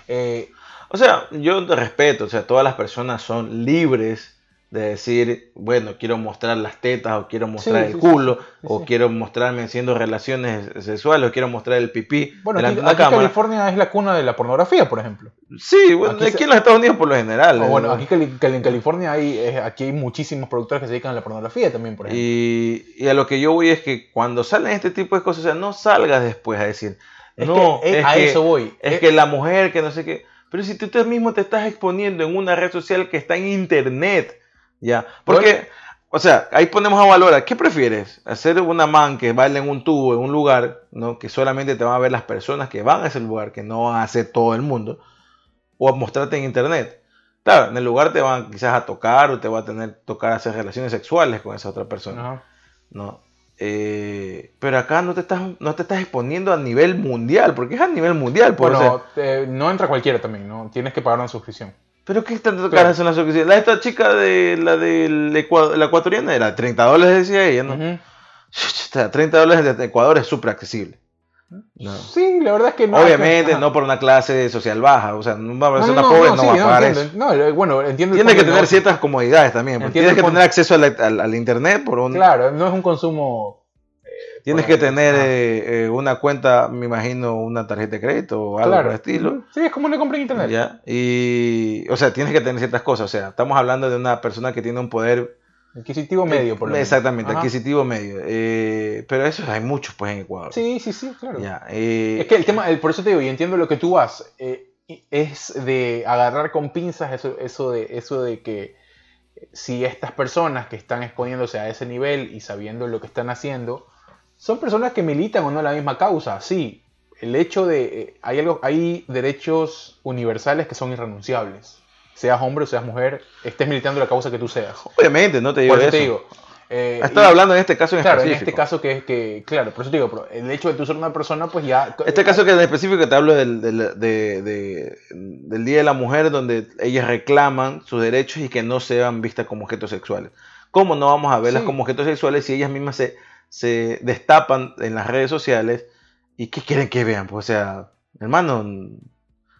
Eh, O sea, yo te respeto, o sea, todas las personas son libres de decir, bueno, quiero mostrar las tetas, o quiero mostrar Sí, el sí, culo, sí, o quiero mostrarme haciendo relaciones sexuales, o quiero mostrar el pipí bueno, aquí, aquí. California es la cuna de la pornografía, por ejemplo. Sí, bueno, Aquí aquí, se- en los Estados Unidos por lo general. Bueno, aquí en California hay, aquí hay muchísimos productores que se dedican a la pornografía también, por ejemplo. Y, y a lo que yo voy es que cuando salen este tipo de cosas, o sea, no salgas después a decir, Es no, que, eh, es a que, eso voy. es Eh, que la mujer, que no sé qué. Pero si tú, tú mismo te estás exponiendo en una red social que está en internet, ya. Porque, o sea, ahí ponemos a valorar, ¿qué prefieres? ¿Hacer una man que baila en un tubo, en un lugar, ¿no? que solamente te van a ver las personas que van a ese lugar, que no a ser todo el mundo? ¿O mostrarte en internet? Claro, en el lugar te van quizás a tocar o te va a tener tocar hacer relaciones sexuales con esa otra persona. ajá. ¿no? Eh, pero acá no te, estás, no te estás exponiendo a nivel mundial, porque es a nivel mundial. pues, o sea, Bueno, eh, no entra cualquiera también, ¿no? Tienes que pagar una suscripción. Pero ¿qué tanto caras son las suscripciones? La esta chica de la del Ecua- la ecuatoriana era 30 dólares, decía ella, ¿no? Ujú. Chuta, 30 dólares de Ecuador es súper accesible. No. Sí, la verdad es que no. Obviamente, no por una clase social baja, o sea, una No, persona no, no, pobre no, sí, va a pagar entiendo. eso. No, eh, bueno, entiendo. Tienes que tener ciertas comodidades también, Entiendo tienes que tener acceso al, al- al internet por un, Claro, no es un consumo. Tienes por- que tener eh, eh, una cuenta, me imagino, una tarjeta de crédito o algo por el estilo. Sí, es como una compra en internet. ¿ya? Y, o sea, tienes que tener ciertas cosas. O sea, estamos hablando de una persona que tiene un poder. Adquisitivo medio, por lo menos. Exactamente, Ajá. adquisitivo medio. Eh, pero eso hay muchos, pues, en Ecuador. Sí, sí, sí, claro. Ya, Es que el tema, el- por eso te digo, y entiendo lo que tú vas. es de agarrar con pinzas eso, eso, de, eso de que si estas personas que están exponiéndose a ese nivel y sabiendo lo que están haciendo, son personas que militan o no la misma causa. Sí, el hecho de... Eh, hay, algo, hay derechos universales que son irrenunciables. Seas hombre o seas mujer, estés militando la causa que tú seas. Obviamente, no te digo Por eso te digo. eh, Estaba y- hablando en este caso en Claro, en este caso que es que, claro, por eso te digo, pero el hecho de tú ser una persona, pues ya... Este caso que en específico te hablo del, del, de- de- del Día de la Mujer, donde ellas reclaman sus derechos y que no sean vistas como objetos sexuales. ¿Cómo no vamos a verlas Sí. como objetos sexuales si ellas mismas se, se destapan en las redes sociales? ¿Y qué quieren que vean? Pues, o sea, hermano,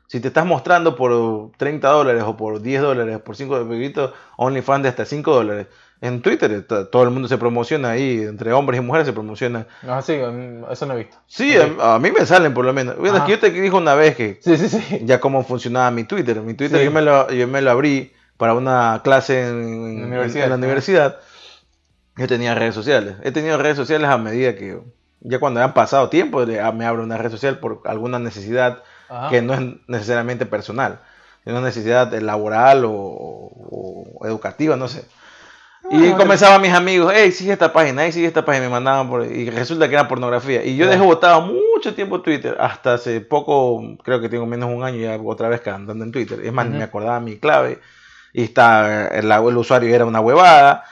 si te estás mostrando por 30 dólares o por 10 dólares, por 5 dólares, OnlyFans de hasta 5 dólares, en Twitter todo el mundo se promociona ahí, entre hombres y mujeres se promociona. No, sí, eso no he visto. Sí, a, a mí me salen por lo menos. Bueno, que yo te dije una vez que Sí, sí, sí. ya cómo funcionaba mi Twitter. Mi Twitter yo, me lo, yo me lo abrí para una clase en, en- la universidad, en la ajá. universidad. Yo tenía redes sociales. He tenido redes sociales a medida que ya cuando han pasado tiempo me abro una red social por alguna necesidad Ajá. que no es necesariamente personal. Una necesidad laboral o, o educativa, no sé. Y Ah, comenzaban mis amigos, hey, sigue esta página, hey, sigue esta página, me mandaban por... Y resulta que era pornografía. Y yo dejé botado mucho tiempo Twitter, hasta hace poco, creo que tengo menos de un año ya otra vez que andando en Twitter. Es más, ni Ujú. me acordaba mi clave. Y está, el, el usuario era una huevada.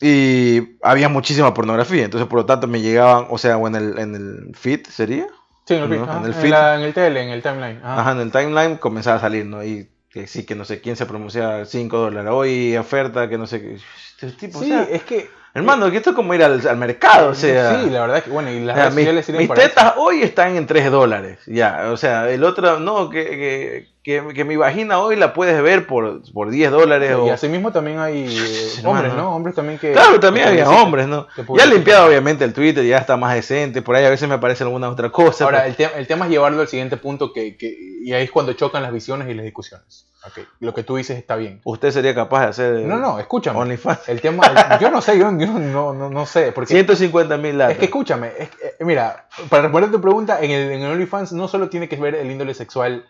Y había muchísima pornografía. Entonces, por lo tanto, me llegaban, o sea, o en el, en el feed, ¿sería? Sí, en el, feed, ¿no? ajá, En el en, feed. la- en el tele, en el timeline. ajá. Ajá, en el timeline comenzaba a salir, ¿no? Y que sí, que no sé quién se promocionaba 5 dólares. Hoy oferta, que no sé qué. Este tipo, o Sí, sea, es que... Hermano, que esto es como ir al, al mercado, o sea. sí, la verdad que, bueno, y las o sea, redes mis, sociales mis para eso. tetas hoy están en 3 dólares, ya. O sea, el otro, no, que, que, que, que mi vagina hoy la puedes ver por, por 10 dólares. Y o... así mismo también hay eh, hombres, ¿no? Hombres también que... Claro, también había hombres, ¿no? Ya he limpiado obviamente el Twitter, ya está más decente. Por ahí a veces me aparece alguna otra cosa. Ahora, pero- el, te- el tema es llevarlo al siguiente punto que, que- y ahí es cuando chocan las visiones y las discusiones. Ok, Lo que tú dices está bien. ¿Usted sería capaz de hacer No, no, escúchame. OnlyFans? El tema, yo no sé, yo, yo no, no, no sé, porque 150 mil es que escúchame, es que, eh, mira, para responder a tu pregunta, en el, en el OnlyFans no solo tiene que ver el índole sexual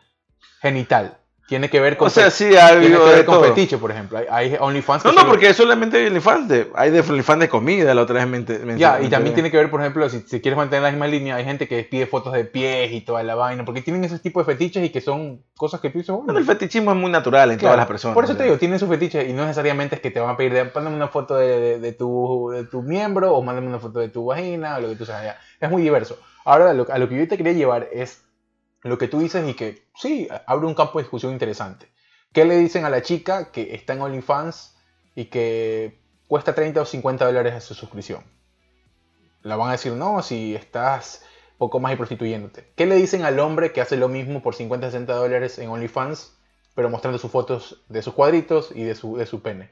genital, tiene que ver con, O sea, sí, ha tiene que ver de con todo. fetiche, por ejemplo. Hay, hay OnlyFans No, no, solo- porque solamente hay OnlyFans de, hay de OnlyFans de comida, la otra vez me Ya, y también tiene que ver, por ejemplo, si, si quieres mantener la misma línea, hay gente que pide fotos de pies y toda la vaina, porque tienen ese tipo de fetiches y que son cosas que tú dices, bueno, el fetichismo es muy natural en Claro, todas las personas. Por eso te digo, tienen sus fetiches y no necesariamente es que te van a pedir, de, mándame una foto de, de- de tu, de tu miembro o mándame una foto de tu vagina o lo que tú sabes. ya. Es muy diverso. Ahora, lo- a lo que yo te quería llevar es lo que tú dices y que sí, abre un campo de discusión interesante. ¿Qué le dicen a la chica que está en OnlyFans y que cuesta 30 o 50 dólares a su suscripción? La van a decir, no, si estás poco más y prostituyéndote. ¿Qué le dicen al hombre que hace lo mismo por 50 o 60 dólares en OnlyFans, pero mostrando sus fotos de sus cuadritos y de su, de su pene?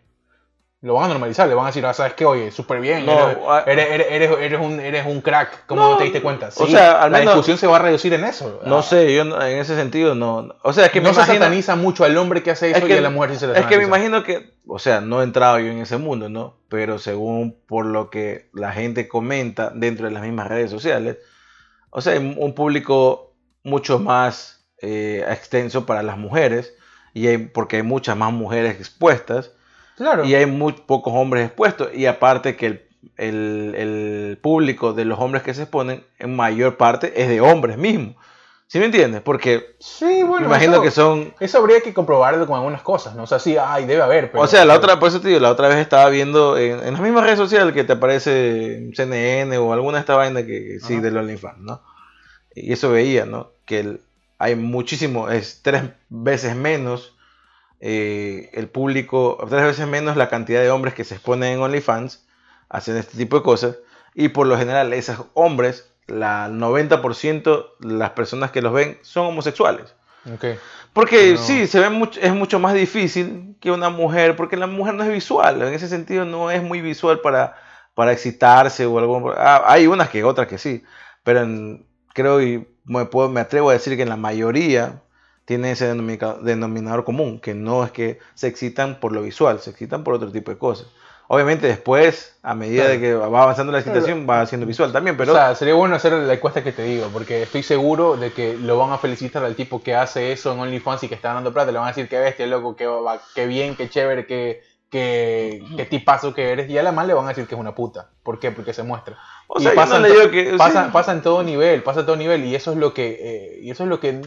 Lo van a normalizar, le van a decir, ah, ¿sabes qué? Oye, súper bien, No, eres, ah- eres, eres- un, eres un crack, ¿cómo No, te diste cuenta? o sea, al la discusión se va a reducir en eso. No Ah, sé, yo no- en ese sentido no. O sea, es que me no se imagino. sataniza mucho al hombre que hace eso Es que- y a la mujer sí se la Es que me imagino que, o sea, no he entrado yo en ese mundo, ¿no? Pero según por lo que la gente comenta dentro de las mismas redes sociales, o sea, hay un público mucho más eh, extenso para las mujeres, y hay, porque hay muchas más mujeres expuestas, Claro. y hay muy pocos hombres expuestos, y aparte que el, el- el público de los hombres que se exponen, en mayor parte, es de hombres mismos. ¿Sí me entiendes? Porque sí, bueno, imagino eso- que son Eso habría que comprobarlo con algunas cosas, ¿no? O sea, sí, ay, debe haber, pero... o sea, la otra, por eso te digo, la otra vez estaba viendo en, en las mismas redes sociales que te aparece CNN o alguna de esta vaina que, que sí Ajá. del OnlyFans, ¿no? Y eso veía, ¿no? Que el- hay muchísimo, es tres veces menos eh, el público, tres veces menos la cantidad de hombres que se exponen en OnlyFans hacen este tipo de cosas. Y por lo general, esos hombres, la 90% de las personas que los ven son homosexuales. Ok. Porque No. sí, se ve mucho, es mucho más difícil que una mujer, porque la mujer no es visual, en ese sentido no es muy visual para, para excitarse o algo. ah, hay unas que otras que sí, pero en- creo y me, puedo, me atrevo a decir que en la mayoría tiene ese denomina- denominador común, que no es que se excitan por lo visual, se excitan por otro tipo de cosas. Obviamente después, a medida de que va avanzando la situación, va haciendo visual también, pero... O sea, sería bueno hacer la encuesta que te digo, porque estoy seguro de que lo van a felicitar al tipo que hace eso en OnlyFans y que está ganando plata. Le van a decir que bestia, loco, que, que bien, que chévere, que, que, que tipazo que eres. Y a la más le van a decir que es una puta. ¿Por qué? Porque se muestra. O sea, y pasa, no en le to- digo que- pasa, sí. pasa en todo nivel, pasa en todo nivel. Y eso es lo que, eh, y eso es lo que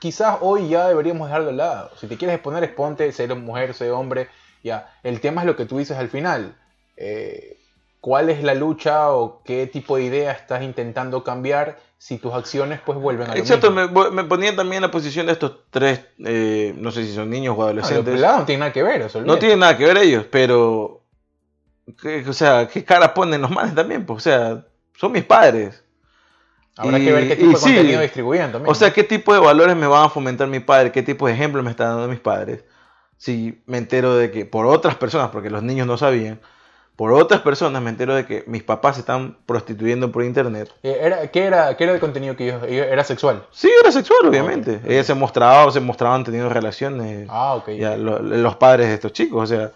quizás hoy ya deberíamos dejar de lado. Si te quieres exponer, exponte, ser mujer, ser hombre. Ya. El tema es lo que tú dices al final. Eh, ¿Cuál es la lucha o qué tipo de idea estás intentando cambiar si tus acciones pues vuelven a lo Exacto, mismo? me, me ponía también en la posición de estos tres, eh, no sé si son niños o No, adolescentes. pelados no tienen nada que ver, eso No tienen nada que ver ellos, pero. ¿qué- o sea, ¿qué cara ponen los manes también? Pues, o sea, son mis padres. Habrá y- que ver qué tipo de sí. contenido distribuyen también. O sea, ¿qué tipo de valores me van a fomentar mi padre? ¿Qué tipo de ejemplos me están dando mis padres? Si me entero de que por otras personas, porque los niños no sabían, por otras personas me entero de que mis papás se están prostituyendo por internet. Eh, era, ¿qué, era, ¿Qué era el contenido que ellos, ellos- era sexual? Sí, era sexual, obviamente. ok. Ellas se mostraban, se mostraban teniendo relaciones. Ah, ok. ya, lo- los padres de estos chicos, o sea.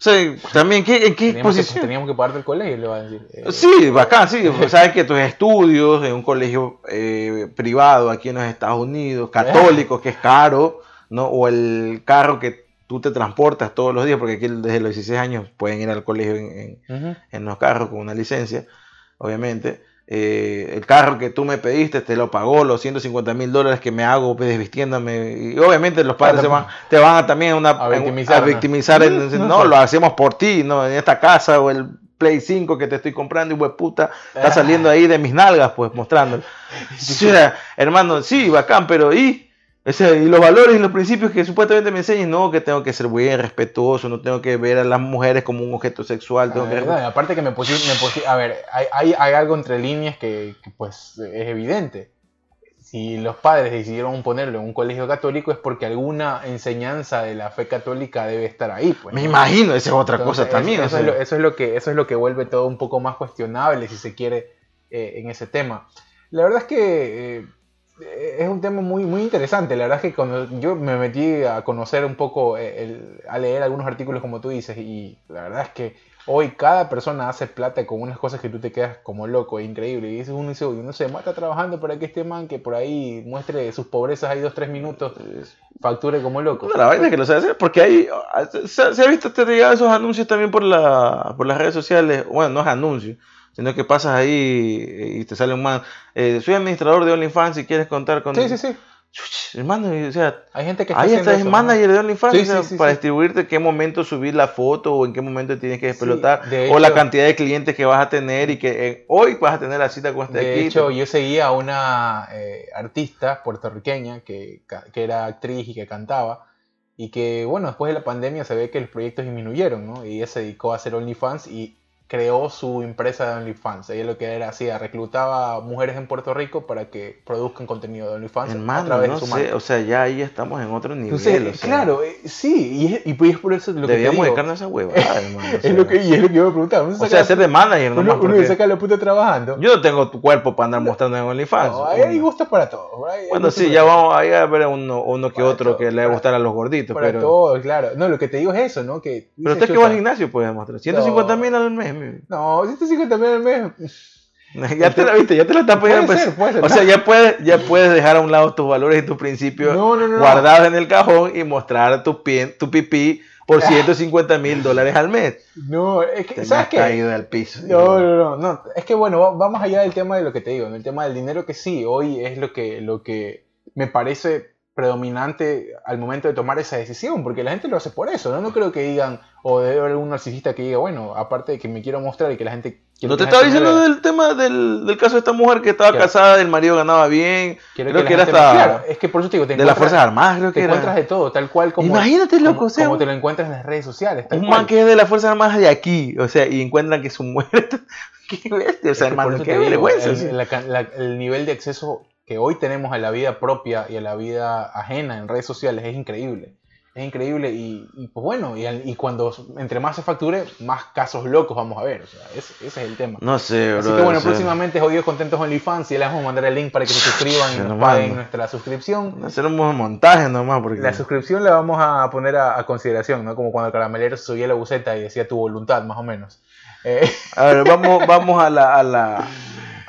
Sea, también, ¿qué, ¿en qué Teníamos que, posición? teníamos que pagarte el colegio, le van a decir. Eh, Sí, bacán, sí. Sabes que tus estudios en un colegio eh, privado aquí en los Estados Unidos, católico, que es caro, ¿no? O el carro que tú te transportas todos los días, porque aquí desde los 16 años pueden ir al colegio en, en los carros con una licencia, obviamente. Eh, el carro que tú me pediste te lo pagó, los 150 mil dólares que me hago pues, desvistiéndome. Y obviamente los padres se van, te van a también una, A victimizar, a ¿no? victimizar No, no, no sé. lo hacemos por ti, ¿no? En esta casa o el Play 5 que te estoy comprando, y puta, está saliendo ahí de mis nalgas, pues mostrándolo. Sí, hermano, sí, bacán, pero ¿y? Y los valores y los principios que supuestamente me enseñan, no, que tengo que ser bien respetuoso, no tengo que ver a las mujeres como un objeto sexual, tengo que... no, y aparte que me pusiste, me pusi- a ver, hay, hay, hay algo entre líneas que, que, pues es evidente. Si los padres decidieron ponerlo en un colegio católico es porque alguna enseñanza de la fe católica debe estar ahí. Pues, Me ¿no? imagino, esa es otra Entonces, cosa también. Eso, o es sea. lo, eso es lo que, eso es lo que vuelve todo un poco más cuestionable, si se quiere, eh, en ese tema. La verdad es que eh, es un tema muy, muy interesante. La verdad es que cuando yo me metí a conocer un poco, eh, el- a leer algunos artículos como tú dices, y la verdad es que hoy cada persona hace plata con unas cosas que tú te quedas como loco, es increíble. Y dices, uno dice, uno se mata trabajando para que este man que por ahí muestre sus pobrezas ahí dos, tres minutos, facture como loco. No, la vaina es que lo sabe hacer, porque hay, se, se ha visto te llegan esos anuncios también por, la, por las redes sociales, bueno, no es anuncio, sino que pasas ahí y te sale un man, eh, soy administrador de OnlyFans si quieres contar con... Sí, sí, sí. Chuch, hermano, y, o sea, Hay gente que está ahí estás eso, ¿no? manager de OnlyFans Sí, o sea, sí, sí, para distribuirte qué momento subir la foto o en qué momento tienes que explotar, de o la hecho- cantidad de clientes que vas a tener y que eh, hoy vas a tener la cita con este De aquí. hecho, yo seguía a una eh, artista puertorriqueña que, que era actriz y que cantaba. Y que, bueno, después de la pandemia se ve que los proyectos disminuyeron, ¿no? Y ella se dedicó a hacer OnlyFans y creó su empresa de OnlyFans. Ella lo que era hacía, reclutaba mujeres en Puerto Rico para que produzcan contenido de OnlyFans a Hermano, través no de su sé, marca. o sea, ya ahí estamos en otro nivel. Entonces, o sea, claro, eh, sí, y es, y es por eso lo que Debíamos dedicarnos a esa huevada, hermano. Es sea. lo que, y es lo que yo me preguntaba. Uno O sea, ser de manager uno, nomás. uno porque saca la puta trabajando. Yo no tengo tu cuerpo para andar mostrando en OnlyFans. No, ahí hay gustos para todos. hay bueno, sí, ya todos. vamos ahí a ver uno, uno que otro todo, que le va a gustar a los gorditos. Para pero todo, claro. No, lo que te digo es eso, ¿no? Que pero usted que va al gimnasio puede mostrar. 150 mil al mes. Mi- No, 150 mil al mes. Ya te la viste, ya te la está poniendo. Puede pues. ser, puede ser. O sea, ya puedes, ya puedes dejar a un lado tus valores y tus principios No, no, no, no. guardados en el cajón y mostrar tu, pie, tu pipí por 150 mil dólares al mes. No, es que, Te ¿sabes qué? caído al piso. No, no, no, no. Es que bueno, va, va más allá del tema de lo que te digo, ¿no? el tema del dinero que sí, hoy es lo que, lo que me parece predominante al momento de tomar esa decisión, porque la gente lo hace por eso, ¿no? No creo que digan, o debe haber un narcisista que diga, bueno, aparte de que me quiero mostrar y que la gente... No te estaba diciendo del tema del, del caso de esta mujer que estaba Claro. casada, el marido ganaba bien, quiero creo que era hasta Claro, es que por eso te digo, te de las encuentras- Fuerzas Armadas, creo te que encuentras era. de todo, tal cual como... Imagínate, loco, como, o sea, como un- te lo encuentras en las redes sociales, tal Un cual. man que es de las Fuerzas Armadas de aquí, o sea, y encuentran que su mujer. qué bestia, o sea, Es que hermano, qué te vergüenza. el nivel de acceso que hoy tenemos a la vida propia y a la vida ajena en redes sociales es increíble. Es increíble y, y, pues bueno, y, y, cuando entre más se facture, más casos locos vamos a ver. O sea, ese, ese es el tema. No sé, Así que bueno, próximamente Jodidos Contentos OnlyFans y les vamos a mandar el link para que se suscriban y nos paguen nuestra suscripción. Hacer un montaje nomás. Porque... La suscripción la vamos a poner a, a, consideración, ¿no? Como cuando el caramelero subía la buceta y decía tu voluntad, más o menos. Eh. A ver, vamos, vamos a la, a la,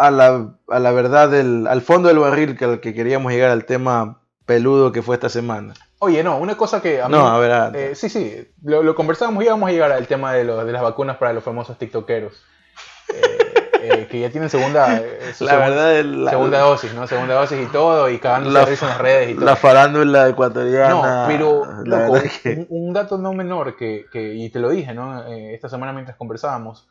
a la, a la verdad, del, al fondo del barril que, al que queríamos llegar al tema peludo que fue esta semana. Oye, no, una cosa que a mí, No, a ver, eh, sí, sí, lo, lo, conversamos y íbamos a llegar al tema de, lo, de las vacunas para los famosos tiktokeros. Eh, eh, que ya tienen segunda, la segunda, verdad es la, segunda dosis, ¿no? Segunda dosis y todo, y cagándose la, risa en las redes y todo. La farándula ecuatoriana. No, pero, la loco, que- un, un dato no menor que, que- y te lo dije, ¿no? Eh, esta semana mientras conversábamos,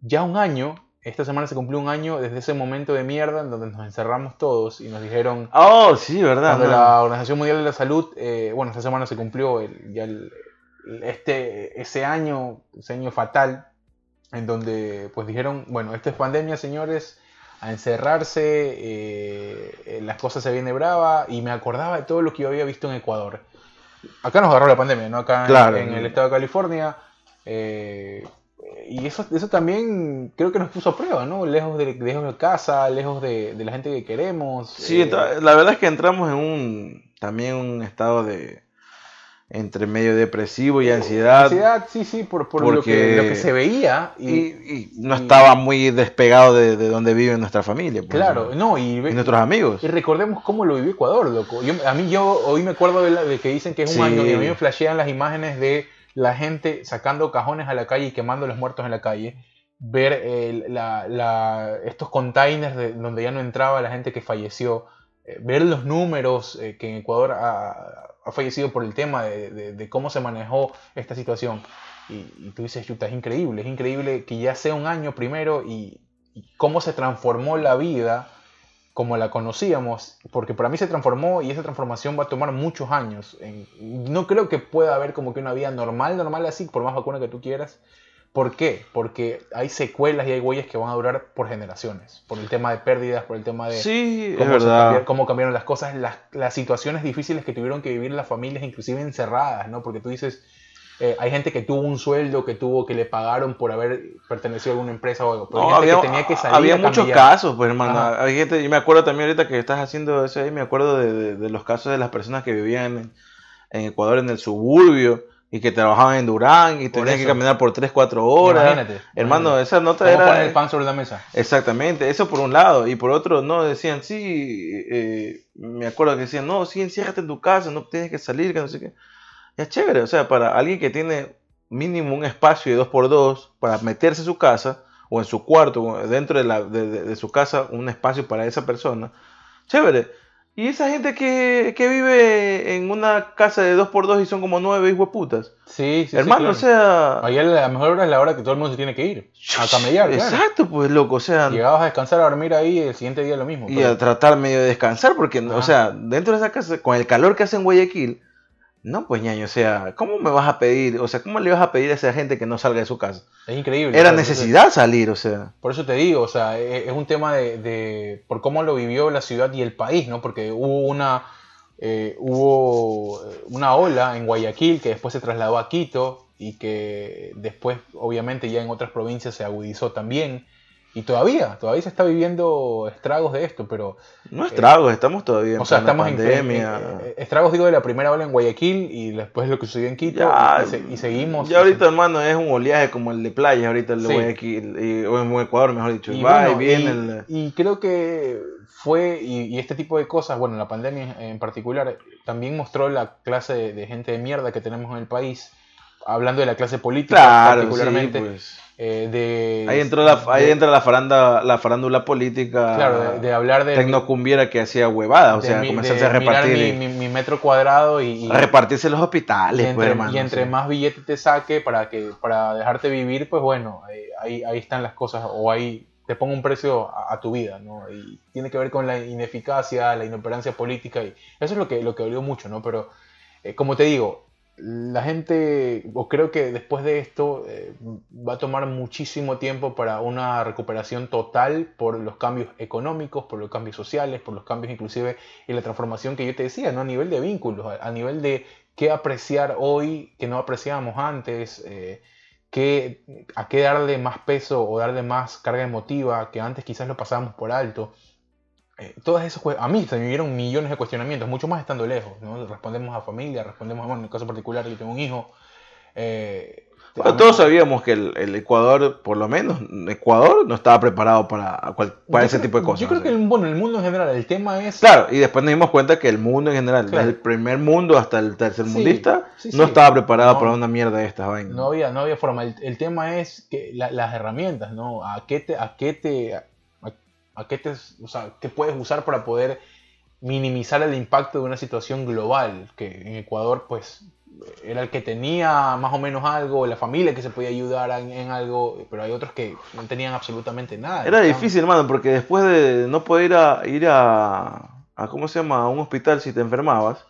ya un año, esta semana se cumplió un año desde ese momento de mierda en donde nos encerramos todos y nos dijeron, Oh, sí, verdad. cuando no. la Organización Mundial de la Salud, eh, bueno, esta semana se cumplió el- ya el- este, ese año, ese año fatal, en donde pues dijeron, bueno, esta es pandemia, señores, a encerrarse, eh, las cosas se vienen brava, y me acordaba de todo lo que yo había visto en Ecuador. Acá nos agarró la pandemia, ¿no? Acá en- Claro. en, el estado de California. eh, y eso, eso también creo que nos puso a prueba, ¿no? Lejos de, lejos de casa, lejos de, de la gente que queremos. Sí, eh, la verdad es que entramos en un también un estado de entre medio depresivo y ansiedad, Ansiedad, sí, sí, por, por lo, que, lo que se veía. y, Y, y no y- estaba muy despegado de, de donde vive nuestra familia. pues, claro, ¿no? y, y nuestros amigos. y recordemos cómo lo vivió Ecuador, loco. Yo, a mí yo hoy me acuerdo de, la- de que dicen que es un Sí. año y a mí me flashean las imágenes de la gente sacando cajones a la calle y quemando a los muertos en la calle. Ver eh, estos containers de, donde ya no entraba la gente que falleció. eh, ver los números eh, que en Ecuador ha, fallecido por el tema de, cómo se manejó esta situación. Y, tú dices, chuta, es increíble, es increíble que ya sea un año primero y cómo se transformó la vida como la conocíamos, porque para mí se transformó y esa transformación va a tomar muchos años. No creo que pueda haber como que una vida normal, normal así, por más vacuna que tú quieras. ¿Por qué? Porque hay secuelas y hay huellas que van a durar por generaciones, por el tema de pérdidas, por el tema de Sí, cómo, cambiaron, cómo cambiaron las cosas, las, las situaciones difíciles que tuvieron que vivir las familias, inclusive encerradas, ¿no? Porque tú dices, eh, hay gente que tuvo un sueldo, que tuvo, que le pagaron por haber pertenecido a alguna empresa o algo, pero hay gente había, que tenía que salir había a muchos casos, pues hermano. Hay gente, yo me acuerdo también ahorita que estás haciendo eso ahí, me acuerdo de, de- de los casos de las personas que vivían en, en Ecuador en el suburbio y que trabajaban en Durán y Por tenían que caminar por 3, 4 horas. Imagínate. Hermano, imagínate. esa nota Vamos a poner el era... pan sobre la mesa. Exactamente, eso por un lado. Y por otro, no, decían, sí, eh, me acuerdo que decían, no, sí, enciérrate en tu casa, no tienes que salir, que no sé qué. Es chévere, o sea, para alguien que tiene mínimo un espacio de 2x2 para meterse en su casa o en su cuarto, o dentro de, la, de, de- de su casa, un espacio para esa persona, chévere. Y esa gente que, que vive en una casa de 2x2 y son como nueve hijos putas. Sí, sí, sí, Hermano, claro. o sea... Ahí a la mejor hora es la hora que todo el mundo se tiene que ir. A camellar, claro. Exacto, pues loco, o sea... Llegabas a descansar, a dormir ahí y el siguiente día lo mismo. y pero- a tratar medio de descansar, porque, o Ajá. sea, dentro de esa casa, con el calor que hace en Guayaquil, no, pues ñaño, o sea, ¿cómo me vas a pedir? O sea, ¿cómo le vas a pedir a esa gente que no salga de su casa? es increíble. Era necesidad salir, o sea. Por eso te digo, o sea, e- es un tema de, de- por cómo lo vivió la ciudad y el país, ¿no? Porque hubo una eh, hubo una ola en Guayaquil que después se trasladó a Quito y que después, obviamente, ya en otras provincias se agudizó también. Y todavía, todavía se está viviendo estragos de esto, pero No estragos, estamos todavía en o sea, estamos pandemia. en- en- estragos digo de la primera ola en Guayaquil y después lo que sucedió en Quito Ya, y, y seguimos. Ya ahorita, hermano, es un oleaje como el de playa, ahorita el de Sí. Guayaquil, y- o en Ecuador, mejor dicho. Y, va bueno, y viene y- el- y creo que fue, y, este tipo de cosas, bueno, la pandemia en particular, también mostró la clase de, de gente de mierda que tenemos en el país, hablando de la clase política Claro, sí, particularmente, pues. Eh, de... Ahí entró la, ahí de- entra la faranda, la farándula política Claro, de, de hablar de... tecnocumbiera que hacía huevadas, o sea, mi- comenzarse a repartir. mi, mi- mi metro cuadrado y, y- a repartirse los y hospitales, entre, pues, hermano. y entre sí. más billetes te saque para que para dejarte vivir, pues bueno, eh, ahí, ahí están las cosas, o ahí te pongo un precio a, a tu vida, ¿no? Y tiene que ver con la ineficacia, la inoperancia política, y eso es lo que, lo que dolió mucho, ¿no? Pero, eh, como te digo, la gente, o creo que después de esto, eh, va a tomar muchísimo tiempo para una recuperación total por los cambios económicos, por los cambios sociales, por los cambios inclusive y la transformación que yo te decía, ¿no? A nivel de vínculos, a, nivel de qué apreciar hoy que no apreciábamos antes, eh, qué, a qué darle más peso o darle más carga emotiva que antes quizás lo pasábamos por alto. Eh, todas esas a mí se me dieron millones de cuestionamientos, mucho más estando lejos. ¿no? Respondemos a familia, respondemos, bueno, en el caso particular yo tengo un hijo. Eh, todos sabíamos que el, Ecuador, por lo menos, Ecuador no estaba preparado para, para ese tipo de cosas. Yo creo que el, bueno, el mundo en general, el tema es... Claro, y después nos dimos cuenta que el mundo en general, desde el primer mundo hasta el tercer mundista, no estaba preparado para una mierda de estas vainas. No había, no había forma. El, tema es que las herramientas, ¿no? ¿A qué te, a qué te, a, qué te, o sea, qué puedes usar para poder minimizar el impacto de una situación global? Que en Ecuador, pues, era el que tenía más o menos algo, la familia que se podía ayudar en, algo, pero hay otros que no tenían absolutamente nada. Era difícil, hermano, porque después de no poder ir a, ir a, ¿cómo se llama?, a un hospital si te enfermabas,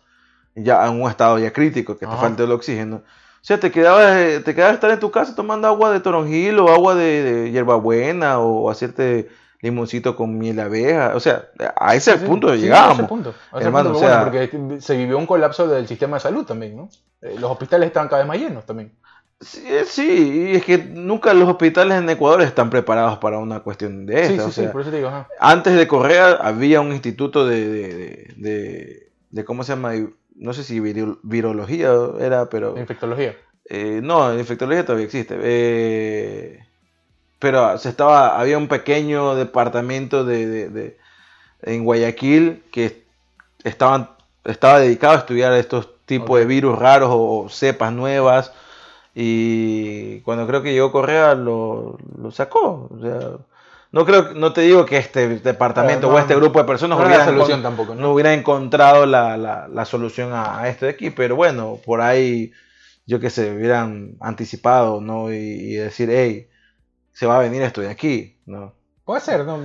ya en un estado ya crítico, que te falta el oxígeno. O sea, te quedabas, te quedabas estar en tu casa tomando agua de toronjil o agua de, hierbabuena o hacerte limoncito con miel abeja. O sea, a ese punto llegábamos. A ese punto. o sea, porque se vivió un colapso del sistema de salud también, ¿no? Eh, los hospitales estaban cada vez más llenos también. Sí, eh, sí, y es que nunca los hospitales en Ecuador están preparados para una cuestión de esta. Sí, sí, sí, por eso te digo. Antes de Correa había un instituto de, de, de, ¿cómo se llama? No sé si virología era, pero... Infectología. Eh, no, infectología todavía existe. Eh, pero se estaba, había un pequeño departamento de, en Guayaquil que estaban, estaba dedicado a estudiar estos tipos de virus raros o cepas nuevas. Y cuando creo que llegó Correa lo, sacó. no creo, no te digo que este departamento o este grupo de personas no hubiera, solución tampoco, ¿no? hubiera encontrado la, solución a, este de aquí, pero bueno, por ahí, yo que sé, hubieran anticipado, ¿no? Y, y decir, hey, se va a venir esto de aquí, ¿no? Puede ser, no,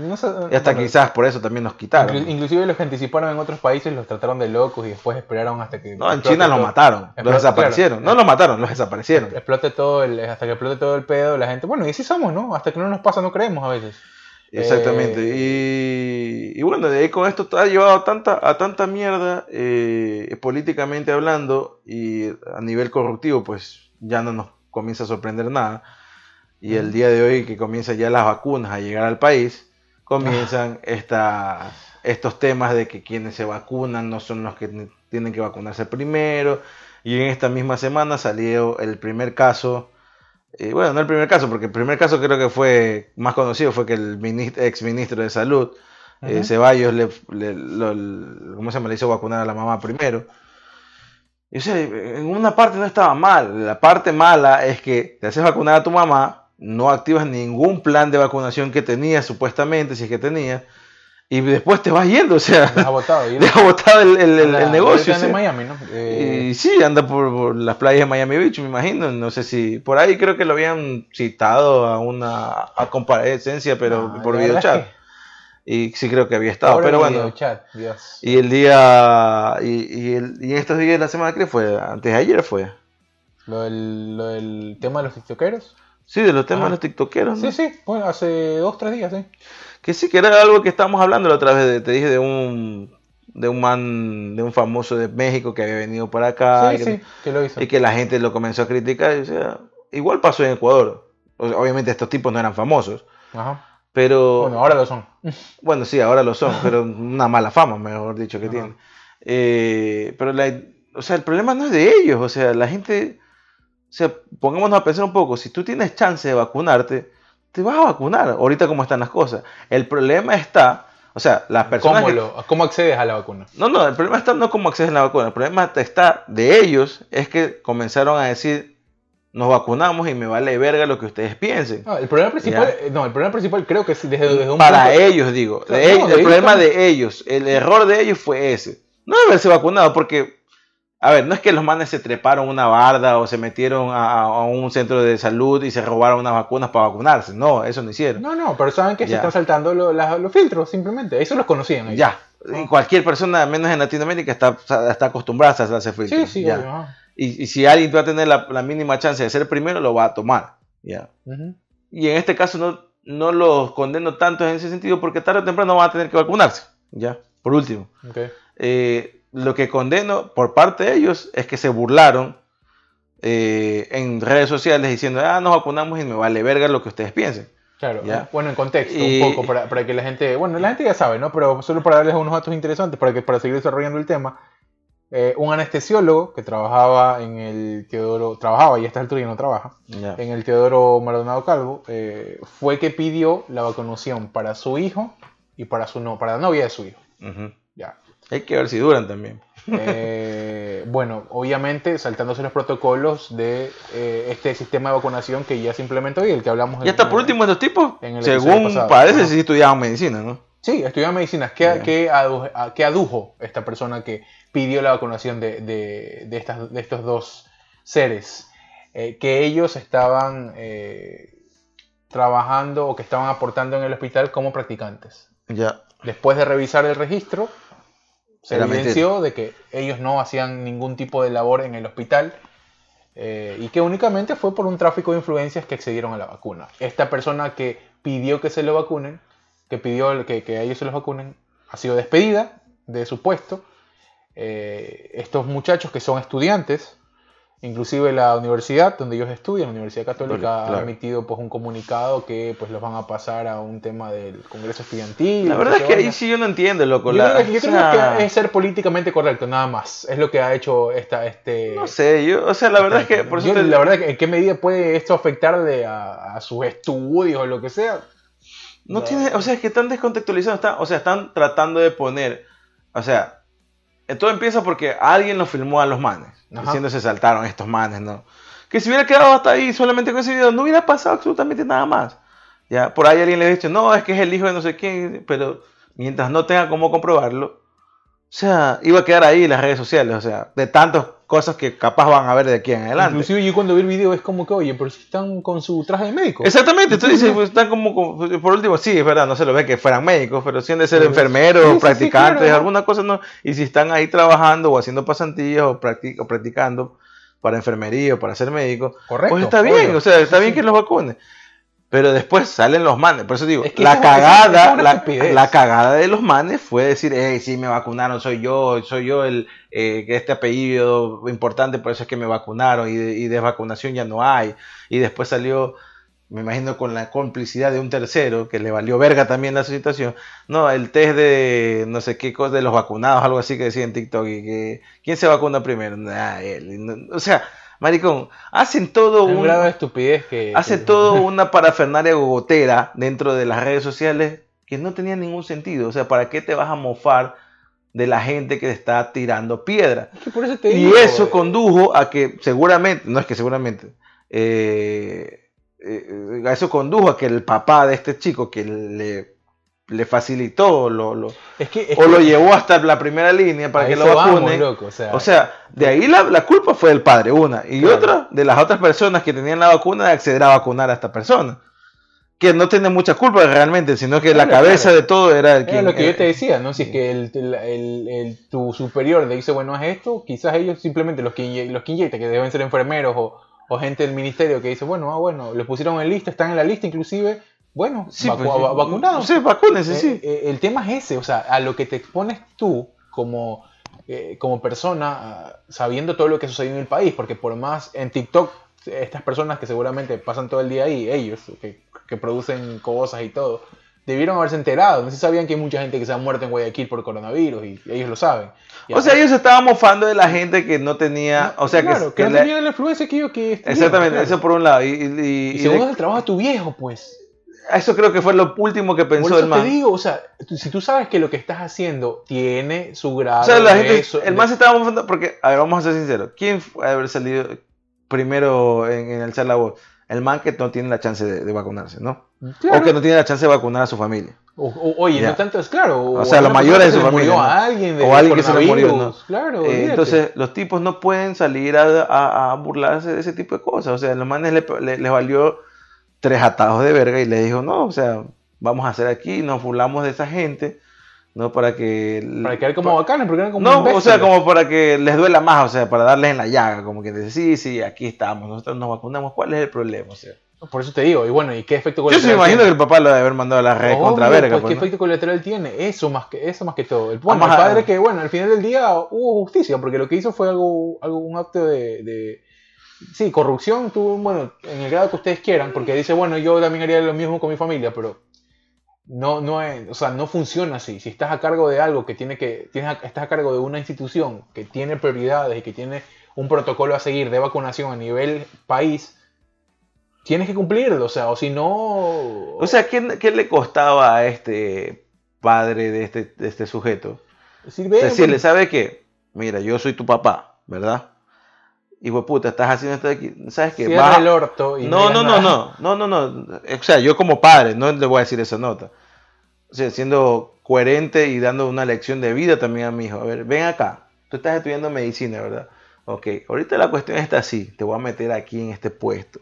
y hasta quizás por eso también nos quitaron. Inclusive los que anticiparon en otros países los trataron de locos y después esperaron hasta que... No, en China los mataron, los desaparecieron. no los mataron, los desaparecieron. Explote todo el, hasta que explote todo el pedo, la gente... Bueno, y así somos, ¿no? Hasta que no nos pasa no creemos a veces. Exactamente. Eh, y, bueno, de ahí con esto ha llevado a tanta, a tanta mierda eh, políticamente hablando y a nivel corruptivo, pues ya no nos comienza a sorprender nada y el día de hoy que comienzan ya las vacunas a llegar al país, comienzan estas, estos temas de que quienes se vacunan no son los que tienen que vacunarse primero. Y en esta misma semana salió el primer caso, y bueno, no el primer caso, porque el primer caso creo que fue más conocido, fue que el ex ministro de Salud, eh, Ceballos, le, le, ¿cómo se llama? le hizo vacunar a la mamá primero. Y o sea, en una parte no estaba mal. La parte mala es que te haces vacunar a tu mamá no activas ningún plan de vacunación que tenías, supuestamente, si es que tenías, y después te vas yendo, o sea, deja botado, botado el, el, negocio. en Miami, ¿no? Y sí, anda por, las playas de Miami Beach, me imagino, no sé si, por ahí creo que lo habían citado a una a comparecencia, pero por videochat. Y sí creo que había estado, pero bueno. Y el día, y, y estos días de la semana, que fue? Antes de ayer fue. Lo del, lo del tema de los tiktokeros. Sí, de los temas de los tiktokeros. ¿no? Sí, sí, bueno, hace dos, tres días, sí. Que sí, que era algo que estábamos hablando la otra vez, te dije de un de un man, de un famoso de México que había venido para acá. Sí, y que, sí, que lo hizo. Y que la gente lo comenzó a criticar. o sea, igual pasó en Ecuador. obviamente estos tipos no eran famosos. Ajá. Pero... Bueno, ahora lo son. Bueno, sí, ahora lo son, pero una mala fama, mejor dicho, que tienen. Eh, pero la, o sea, el problema no es de ellos, o sea, la gente o sea, pongámonos a pensar un poco, si tú tienes chance de vacunarte, te vas a vacunar, ahorita como están las cosas. El problema está, o sea, las personas... ¿Cómo, ¿Cómo, accedes a la vacuna? No, no, el problema está no cómo accedes a la vacuna, el problema está de ellos, es que comenzaron a decir, nos vacunamos y me vale verga lo que ustedes piensen. No, el problema principal, no, el problema principal creo que es desde, desde un Para ellos, digo, el problema de ellos, el error de ellos fue ese. No haberse vacunado, porque a ver, no es que los manes se treparon una barda o se metieron a, un centro de salud y se robaron unas vacunas para vacunarse. No, eso no hicieron. No, no, pero saben que se están saltando los filtros, simplemente. Eso los conocían. Ya. Cualquier persona, menos en Latinoamérica, está, está acostumbrada a hacer filtros. Sí, sí, ya. y, si alguien va a tener la, mínima chance de ser primero, lo va a tomar. Ya. Y en este caso no, no los condeno tanto en ese sentido porque tarde o temprano van a tener que vacunarse. Ya, por último. Okay. Eh, lo que condeno por parte de ellos es que se burlaron eh, en redes sociales diciendo, ah, nos vacunamos y me vale verga lo que ustedes piensen. Claro, bueno, en contexto, un poco, para, que la gente, bueno, la gente ya sabe, ¿no? Pero solo para darles unos datos interesantes, para, que, para seguir desarrollando el tema, eh, un anestesiólogo que trabajaba en el Teodoro, trabajaba y a esta altura ya no trabaja, en el Teodoro Maldonado Calvo, eh, fue que pidió la vacunación para su hijo y para, su no, para la novia de su hijo. ya. Hay que ver si duran también. Eh, bueno, obviamente saltándose los protocolos de eh, este sistema de vacunación que ya se implementó y el que hablamos. Y hasta por último, estos tipos, según parece, sí estudiaban medicina, ¿no? Sí, estudiaban medicina. ¿Qué, adujo, esta persona que pidió la vacunación de, de, estos dos seres? Eh, que ellos estaban trabajando o que estaban aportando en el hospital como practicantes. Ya. Después de revisar el registro, se evidenció de que ellos no hacían ningún tipo de labor en el hospital eh, y que únicamente fue por un tráfico de influencias que accedieron a la vacuna. Esta persona que pidió que se lo vacunen, que pidió que, que a ellos se los vacunen, ha sido despedida de su puesto. Eh, estos muchachos que son estudiantes Inclusive la universidad donde ellos estudian, la Universidad Católica, ha emitido pues un comunicado que pues los van a pasar a un tema del Congreso Estudiantil. La verdad es que ahí sí yo no entiendo, loco. Yo, creo, que es ser políticamente correcto, nada más. Es lo que ha hecho esta... Este, no sé, yo, o sea, la verdad es que... Por La verdad es que en qué medida puede esto afectarle a, a sus estudios o lo que sea. No, tiene, o sea, es que están descontextualizados, están, o sea, están tratando de poner, o sea, todo empieza porque alguien lo filmó a los manes diciendo se saltaron estos manes, ¿no? Que si hubiera quedado hasta ahí solamente con ese video, no hubiera pasado absolutamente nada más. Ya, por ahí alguien le ha dicho, no, es que es el hijo de no sé quién, pero mientras no tenga cómo comprobarlo, o sea, iba a quedar ahí en las redes sociales, o sea, de tantas cosas que capaz van a ver de aquí en adelante. Inclusive yo cuando vi el video es como que, oye, pero si están con su traje de médico. Exactamente, tú dices, pues, están como, por último, sí, es verdad, no se lo ve que fueran médicos, pero si han de ser enfermeros, practicantes, alguna cosa, no. Y si están ahí trabajando o haciendo pasantías o, practicando para enfermería o para ser médico, pues está bien, o sea, está bien que los vacunen. Pero después salen los manes. Por eso digo, la cagada, la, cagada de los manes fue decir, hey, sí, me vacunaron, soy yo, soy yo el eh, este apellido importante, por eso es que me vacunaron y, y desvacunación ya no hay. Y después salió, me imagino con la complicidad de un tercero, que le valió verga también la situación. No, el test de no sé qué cosa de los vacunados, algo así que decía en TikTok, y que ¿quién se vacuna primero? él. o sea, Maricón, hacen todo un, grado de estupidez que hace todo una parafernaria gogotera dentro de las redes sociales que no tenía ningún sentido. O sea, ¿para qué te vas a mofar de la gente que te está tirando piedra? y eso eh. condujo a que seguramente, no es que seguramente, eh, eh, eso condujo a que el papá de este chico que le le facilitó lo, lo o lo llevó hasta la primera línea para que lo vacune. o, sea, de ahí la, culpa fue del padre, una. Y otra, de las otras personas que tenían la vacuna, de acceder a vacunar a esta persona. Que no tiene mucha culpa realmente, sino que la cabeza de todo era el que... lo que yo te decía, ¿no? Si es que el, el, tu superior le dice, bueno, es esto, quizás ellos simplemente, los que, los que inyectan, que deben ser enfermeros o, o gente del ministerio que dice, bueno, ah, bueno, lo pusieron en lista, están en la lista inclusive, bueno, sí, pues, vacunados. Sí, vacúnense, sí. Eh, eh, el tema es ese, o sea, a lo que te expones tú como, eh, como persona, ah, sabiendo todo lo que sucedido en el país, porque por más en TikTok, estas personas que seguramente pasan todo el día ahí, ellos, que, que producen cosas y todo, debieron haberse enterado. No sé si sabían que hay mucha gente que se ha muerto en Guayaquil por coronavirus y ellos lo saben. o sea, ellos estaban mofando de la gente que no tenía. o sea, claro, que, no tenía la influencia que ellos que. Exactamente, eso por un lado. Y, y, y segundo, el trabajo de tu viejo, pues. Eso creo que fue lo último que pensó por eso el man. te digo, o sea, si tú sabes que lo que estás haciendo tiene su grado. O sea, la gente, el man se estaba mofando porque, a ver, vamos a ser sinceros. ¿Quién a haber salido primero en, el alzar la voz? El man que no tiene la chance de, vacunarse, ¿no? O que no tiene la chance de vacunar a su familia. oye, no tanto es claro. O, sea, los mayores de su familia. o alguien que se le murió, ¿no? Claro. Eh, entonces, los tipos no pueden salir a, burlarse de ese tipo de cosas. O sea, a los manes les le, valió tres atados de verga y le dijo, no, o sea, vamos a hacer aquí, nos burlamos de esa gente, ¿no? Para que... Para quedar como bacanes, porque eran como No, o sea, como para que les duela más, o sea, para darles en la llaga, como que dice, sí, sí, aquí estamos, nosotros nos vacunamos, ¿cuál es el problema? O sea, Por eso te digo, y bueno, ¿y qué efecto Yo colateral? se me imagino que tiene? el papá lo debe haber mandado a la red contra Obvio, verga. pues, pues, ¿qué ¿no? efecto colateral tiene? Eso más que, eso más que todo. El, bueno, el padre que, bueno, al final del día hubo justicia, porque lo que hizo fue algo, algo un acto de, de- Sí, corrupción tuvo, bueno, en el grado que ustedes quieran, porque dice, bueno, yo también haría lo mismo con mi familia, pero no, no es, o sea, no funciona así. Si estás a cargo de algo que tiene que, tienes, a- estás a cargo de una institución que tiene prioridades y que tiene un protocolo a seguir de vacunación a nivel país, tienes que cumplirlo, o sea, o si no... O sea, ¿qué, qué le costaba a este padre de este, de este sujeto? Decirle, ¿sabe qué? Mira, yo soy tu papá, ¿verdad? Hijo de puta, estás haciendo esto de aquí. ¿Sabes qué? Cierra Baja- el orto y No, no, no, no, no, no, no. O sea, yo como padre no le voy a decir esa nota. O sea, siendo coherente y dando una lección de vida también a mi hijo. A ver, ven acá. Tú estás estudiando medicina, ¿verdad? Ok, ahorita la cuestión está así. Te voy a meter aquí en este puesto.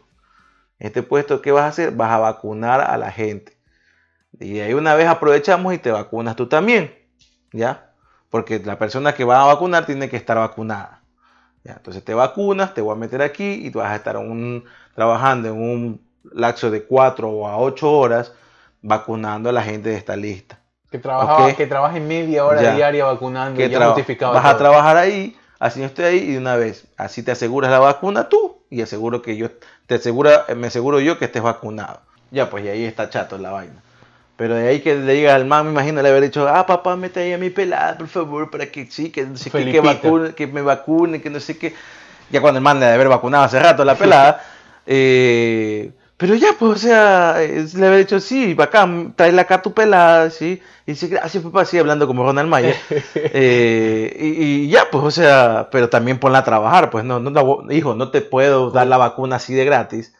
En este puesto, ¿qué vas a hacer? Vas a vacunar a la gente. Y ahí una vez aprovechamos y te vacunas tú también. ¿Ya? Porque la persona que va a vacunar tiene que estar vacunada. ¿Ya? Entonces te vacunas, te voy a meter aquí y tú vas a estar un- trabajando en un lapso de 4 a 8 horas vacunando a la gente de esta lista. Que trabaje media hora Ya. diaria vacunando Que y ya justificado vas a trabajar ahí, así no estoy ahí y de una vez, así te aseguras la vacuna tú y aseguro que yo, te asegura, me aseguro yo que estés vacunado. Ya, pues y ahí está chato la vaina. Pero de ahí que le diga al man, me imagino le haber dicho, ah, papá, mete ahí a mi pelada, por favor, para que sí, que no sé qué, que, vacune, que me vacune, que no sé qué. Ya cuando el man le debe haber vacunado hace rato la pelada. eh, pero ya, pues, o sea, le había dicho, sí, bacán, tráela acá tu pelada, sí. Y dice, gracias, papá, así hablando como Ronald Mayer. Eh, y, y ya, pues, o sea, pero también ponla a trabajar, pues, no, no, hijo, no te puedo dar la vacuna así de gratis.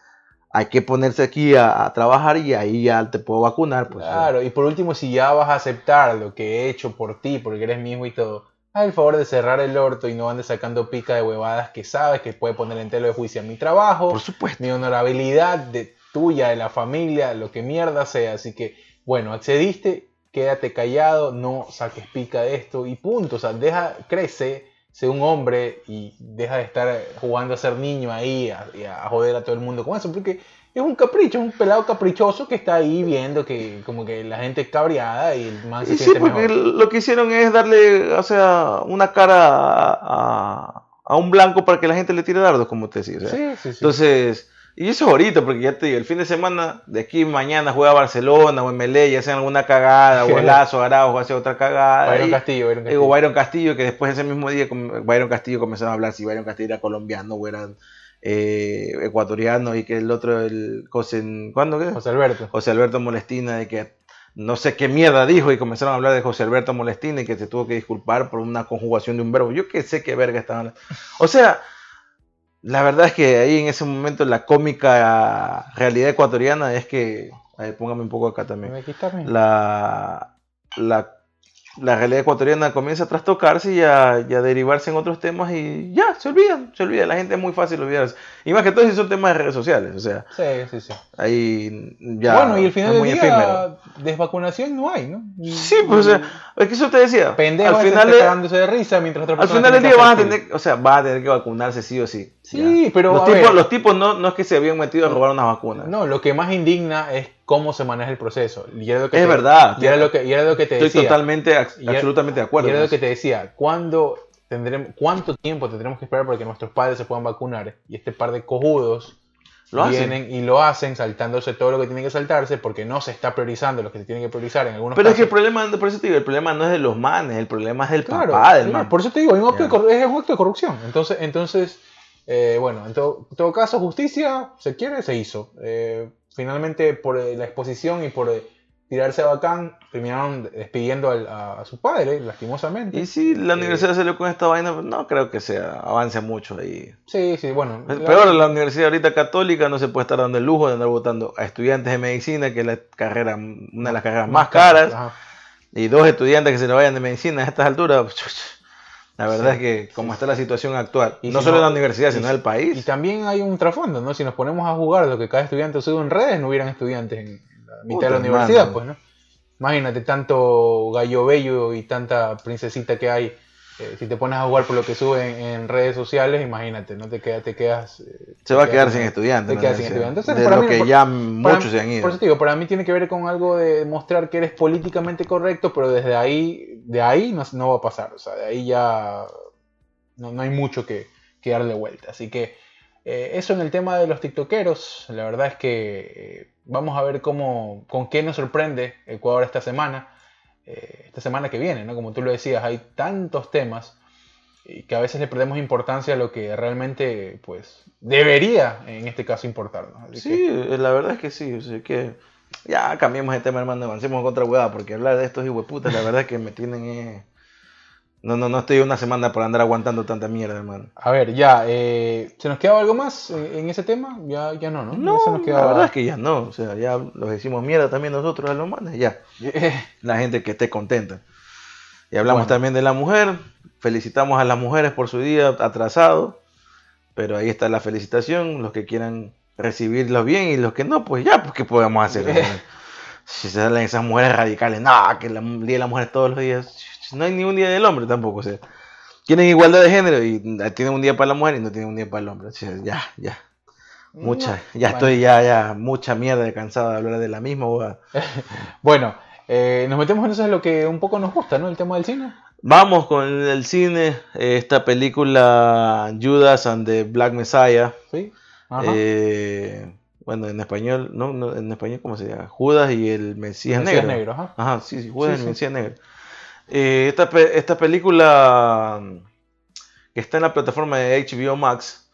Hay que ponerse aquí a, a trabajar y ahí ya te puedo vacunar, pues. Claro, y por último, si ya vas a aceptar lo que he hecho por ti, porque eres mi hijo y todo, haz el favor de cerrar el orto y no andes sacando pica de huevadas que sabes que puede poner en telo de juicio a mi trabajo, Por supuesto. mi honorabilidad de tuya, de la familia, lo que mierda sea. Así que, bueno, accediste, quédate callado, no saques pica de esto y punto. O sea, deja, crece, sé un hombre y deja de estar jugando a ser niño ahí a, y a joder a todo el mundo con eso, porque es un capricho, es un pelado caprichoso que está ahí viendo que como que la gente es cabreada y el man se Y sí, siente porque mejor. lo que hicieron es darle, o sea, una cara a, a- a un blanco para que la gente le tire dardos, como te decía. o sea. Sí, sí, sí. Entonces, y eso es ahorita, porque ya te digo, el fin de semana, de aquí mañana juega Barcelona o MLE y hacen alguna cagada, o Lazo, Araujo hace otra cagada. Byron y- Castillo, Byron Castillo. O Byron Castillo, que después ese mismo día Byron Castillo comenzaron a hablar si Byron Castillo era colombiano o era eh, ecuatoriano y que el otro, el José, ¿cuándo qué? José Alberto. José Alberto Molestina, de que no sé qué mierda dijo y comenzaron a hablar de José Alberto Molestina y que se tuvo que disculpar por una conjugación de un verbo. Yo qué sé qué verga estaban. O sea, la verdad es que ahí en ese momento la cómica realidad ecuatoriana es que, póngame un poco acá también la, la realidad ecuatoriana comienza a trastocarse y a, y a derivarse en otros temas y ya, se olvidan, se olvida. La gente es muy fácil olvidarse. Y más que todo si son temas de redes sociales, o sea, Sí, sí, sí. ahí ya bueno, y al final es del muy día, efímero. desvacunación no hay, ¿no? Y- Sí, pues o sea, es que eso te decía. Pendejo al final, está de- cagándose de risa mientras otra al final del día van a tener, o sea, van a tener que vacunarse sí o sí. Sí, ya. pero, los a tipos, ver. los tipos no, no es que se habían metido a robar unas vacunas. No, lo que más indigna es cómo se maneja el proceso. Y era lo que Es te- verdad. Y era lo que, y era lo que te Estoy decía. totalmente, ac- Y era- absolutamente de acuerdo. Y era lo que te decía. ¿Cuándo tendremos, ¿Cuánto tiempo tendremos que esperar para que nuestros padres se puedan vacunar? Y este par de cojudos Lo hacen. vienen y lo hacen saltándose todo lo que tiene que saltarse porque no se está priorizando lo que se tiene que priorizar en algunos Pero es que el problema, por eso te digo, el problema no es de los manes, el problema es del Claro, papá del man. Por eso te digo, es un acto, de, corrupción. Entonces, entonces eh, bueno, en todo, en todo caso, justicia se quiere, se hizo. Eh, finalmente, por eh, la exposición y por eh, tirarse a bacán, terminaron despidiendo al- a, a su padre, lastimosamente. Y si la Eh, universidad salió con esta vaina, no creo que se avance mucho ahí. Sí, sí, bueno. Es la- peor, la universidad ahorita católica no se puede estar dando el lujo de andar votando a estudiantes de medicina, que es la carrera, una de las carreras más caras, Ajá. y dos estudiantes que se le vayan de medicina a estas alturas. La verdad Sí, es que como está la situación actual, Y no si solo no- en la universidad, y sino si- en el Y país. también hay un trasfondo, ¿no? Si nos ponemos a jugar lo que cada estudiante sube en redes, no hubieran estudiantes en mitad de la Puta, universidad, pues, ¿no? Imagínate tanto gallo bello y tanta princesita que hay eh, si te pones a jugar por lo que suben en redes sociales, imagínate, no te, queda, te quedas... eh, Se va a quedar quedas sin estudiantes. te quedas sin Sí. estudiantes. Entonces, de para lo mí- que por- ya muchos se han ido. Por eso te digo, para mí tiene que ver con algo de mostrar que eres políticamente correcto, pero desde ahí, de ahí no, no va a pasar. O sea, de ahí ya no, no hay mucho que, que darle vuelta. Así que eh, eso en el tema de los tiktokeros, la verdad es que vamos a ver cómo, con qué nos sorprende Ecuador esta semana, eh, esta semana que viene, ¿no? Como tú lo decías, hay tantos temas y que a veces le perdemos importancia a lo que realmente, pues, debería en este caso importarnos. Así Sí, eh, la verdad es que sí. O sea, que ya cambiemos de tema, hermano. Avancemos con otra hueá. Porque hablar de estos hijueputas, la verdad es que me tienen. eh, No, no, no estoy una semana por andar aguantando tanta mierda, hermano. A ver, ya, eh, ¿se nos quedaba algo más en, ese tema? Ya, ya no, ¿no? Ya No, se nos la verdad es que ya no. O sea, ya los decimos mierda también nosotros a los manes. Ya. La gente que esté contenta. Y hablamos Bueno. también de la mujer. Felicitamos a las mujeres por su día atrasado. Pero ahí está la felicitación. Los que quieran recibirlos bien y los que no, pues ya, pues ¿qué podemos hacer? si se salen esas mujeres radicales, no, que la- el día de la mujer todos los días. No hay ni un día del hombre tampoco. O sea, tienen igualdad de género y tienen un día para la mujer y no tienen un día para el hombre. O sea, ya, ya. Mucha, No, ya bueno. estoy ya, ya, mucha mierda cansado de hablar de la misma. Bueno, eh, nos metemos en lo que un poco nos gusta, ¿no? El tema del cine. Vamos con el cine, esta película Judas and the Black Messiah. Sí. Ajá. eh, bueno, en español, no, no, en español, ¿cómo se llama? Judas y el Mesías, Mesías Negro. Negro, ajá. Ajá, sí, sí, Judas Sí, y el sí. Mesías Negro. Eh, esta, esta película mm, que está en la plataforma de HBO Max,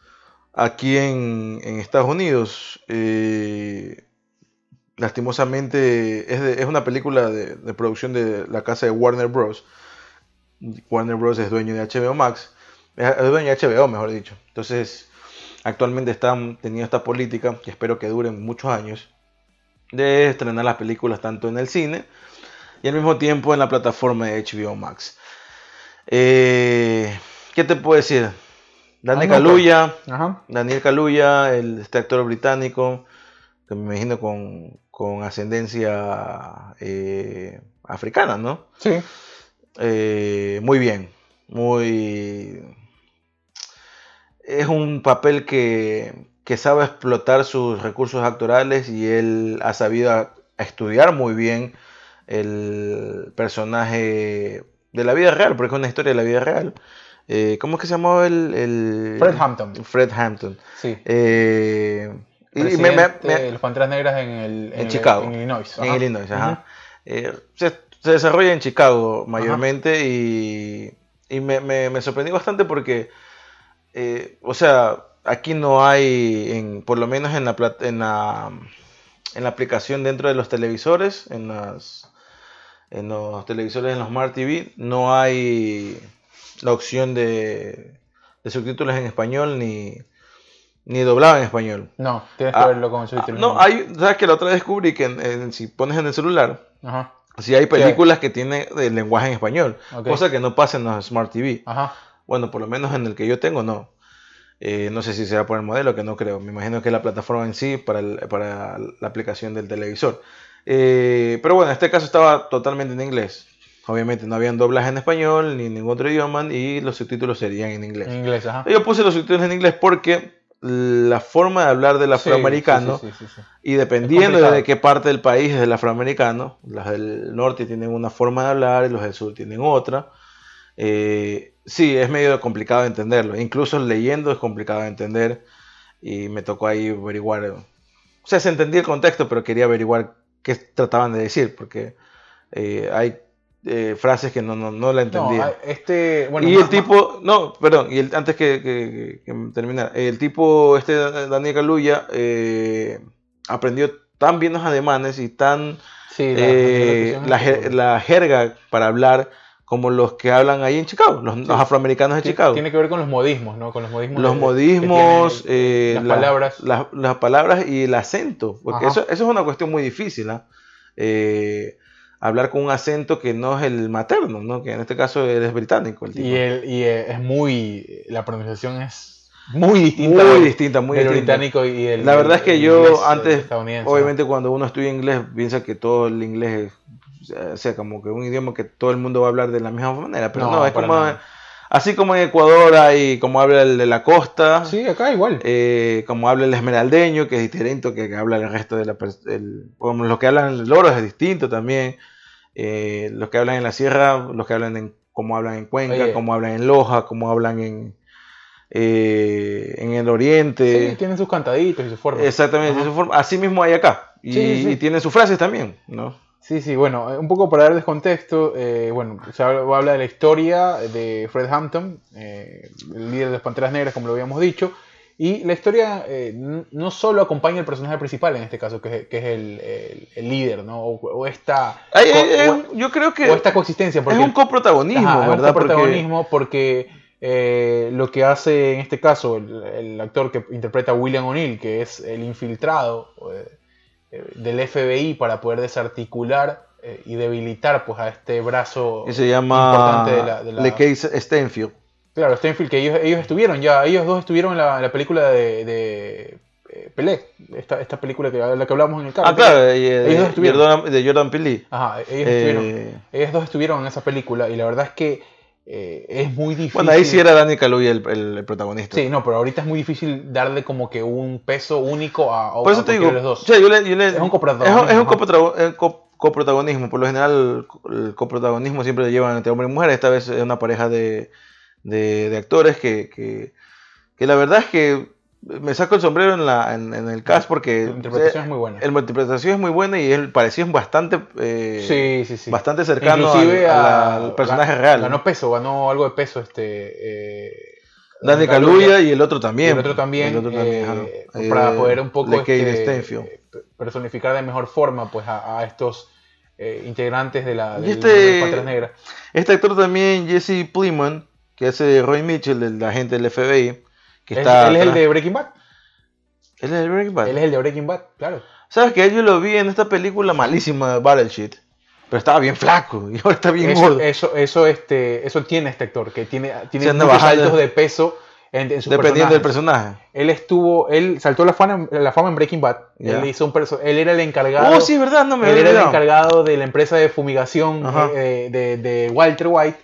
aquí en, Estados Unidos, eh, lastimosamente es, es una película de, de producción de la casa de Warner Bros. Warner Bros. es dueño de HBO Max, es dueño de HBO, mejor dicho. Entonces, actualmente están teniendo esta política, que espero que duren muchos años, de estrenar las películas tanto en el cine y al mismo tiempo en la plataforma de HBO Max. Eh, ¿Qué te puedo decir? Daniel Anota. Kaluuya, Ajá. Daniel Kaluuya, el, este actor británico, que me imagino con, con ascendencia eh, africana, ¿no? Sí. Eh, muy bien, muy... Es un papel que, que sabe explotar sus recursos actorales y él ha sabido a- a estudiar muy bien el personaje de la vida real, porque es una historia de la vida real. Eh, ¿Cómo es que se llamaba el, el- Fred Hampton. Fred Hampton. Sí. Eh, y- me- me- me- los Panteras Negras en, el, en Chicago. En Illinois. en. Illinois, ajá. Eh, se, se desarrolla en Chicago mayormente y, y me, sorprendió bastante porque, o sea, aquí no hay, en, por lo menos en la, en, la, en la aplicación dentro de los televisores, en, las, en los televisores, en los Smart TV, no hay la opción de, de subtítulos en español ni, ni doblado en español. No, tienes que Ah, verlo con el subtítulo. No, hay, sabes que la otra vez descubrí que en- en- si pones en el celular, Ajá. si hay películas que tienen el lenguaje en español, Ok. cosa que no pasa en los Smart TV. Ajá. Bueno, por lo menos en el que yo tengo, no. Eh, no sé si será por el modelo, que no creo. Me imagino que es la plataforma en sí para, el- para la aplicación del televisor. Eh, pero bueno, en este caso estaba totalmente en inglés. Obviamente no habían doblaje en español ni en ningún otro idioma y los subtítulos serían en inglés. En inglés, ajá. Yo puse los subtítulos en inglés porque la forma de hablar del afroamericano sí, sí, sí, y dependiendo de qué parte del país es el afroamericano, los del norte tienen una forma de hablar y los del sur tienen otra. Eh, sí, es medio complicado de entenderlo. Incluso leyendo es complicado de entender. Y me tocó ahí averiguar. O sea, se entendía el contexto, pero quería averiguar qué trataban de decir, porque eh, hay eh, frases que no, no, no la entendía. este, bueno, y más- el tipo, no, perdón, y el, antes que, que, que terminar, el tipo, este Daniel Kaluuya, eh, aprendió tan bien los alemanes y tan sí, la- eh, la- la jerga para hablar como los que hablan ahí en Chicago, los, los afroamericanos de Chicago. Tiene que ver con los modismos, ¿no? Con los modismos. Los de- modismos, eh, las la- palabras. las, las palabras y el acento, porque eso, eso es una cuestión muy difícil, ¿ah? Eh, hablar con un acento que no es el materno, ¿no? que en este caso es británico. El tipo. Y, el, y eh, es muy. La pronunciación es muy distinta. muy del- distinta, muy del distinta. británico y el. La verdad es que yo antes, obviamente cuando uno estudia inglés, piensa que todo el inglés es, o sea, como que un idioma que todo el mundo va a hablar de la misma manera, pero No, no, es como nada. Así como en Ecuador hay, como habla el de la costa, Sí, acá igual. eh, como habla el esmeraldeño, que es distinto que, que habla el resto de la... el- como los que hablan el oro es distinto también. Eh, los que hablan en la sierra, los que hablan en... como hablan en Cuenca, Oye. como hablan en Loja, como hablan en... eh, en el oriente. sí, tienen sus cantaditos y su forma. Exactamente, su forma. Así mismo hay acá. Y, sí. y tienen sus frases también, ¿no? Sí, sí, bueno, eh, un poco para darles contexto, eh, bueno, se habla, de la historia de Fred Hampton, eh, el líder de las Panteras Negras, como lo habíamos dicho, y la historia eh, no solo acompaña al personaje principal en este caso, que es, que es el, el- el líder, ¿no? O, o esta, o- un- yo creo que o esta coexistencia, es un coprotagonismo, Ajá, es un ¿verdad? Porque- eh, lo que hace en este caso el, el actor que interpreta a William O'Neill, que es el infiltrado eh, eh, del FBI para poder desarticular eh, y debilitar pues a este brazo que se llama importante de la, de la- Le Case Stenfield. Claro, Stenfield, que ellos, ellos estuvieron ya, ellos dos estuvieron en la, en la película de, de eh, Pelé, esta, esta película que, de la que hablamos en el carro. Ah, claro, y, eh, Ellos dos de, estuvieron. Jordan, de Jordan Peele. Ajá, ellos Eh, estuvieron. Ellos dos estuvieron en esa película y la verdad es que eh, es muy difícil. Bueno, ahí sí era Danny Kaluuya el, el- el protagonista. Sí, no, pero ahorita es muy difícil darle como que un peso único a, a- Por eso te digo, los dos. yo le- yo le- Es un coprotagonismo, es es un. Por lo general, el coprotagonismo siempre lo llevan entre hombre y mujer. Esta vez es una pareja de, de- de actores que, que, que la verdad es que me saco el sombrero en, la, en, en el cast porque La interpretación es muy buena. el- la interpretación es muy buena y el parecido es bastante, eh, sí, sí, sí. bastante cercano al, a- al personaje real. Ganó peso, ganó algo de peso este. Eh, Danny Kaluuya y el otro también. y el otro también, El otro también, eh, para Eh, poder un poco este, personificar de mejor forma pues a, a estos eh, integrantes de la Y de este- las Panteras Negras. Este actor también, Jesse Plemons, que hace de Roy Mitchell, el agente del FBI, que Él, está... él es el de Breaking Bad. Él es el Breaking Bad. Él es el de Breaking Bad, claro. ¿Sabes que yo lo vi en esta película malísima de Battleship? Pero estaba bien flaco y ahora está bien eso, gordo. eso, eso, este, eso tiene este actor, que tiene, tiene muchos bajando. saltos de peso en, en sus dependiendo del personaje. Él estuvo, él saltó la fama, la fama en Breaking Bad. Él hizo un perso él era el encargado. Oh, sí, verdad, no me él era el encargado de la empresa de fumigación eh, de, de Walter White.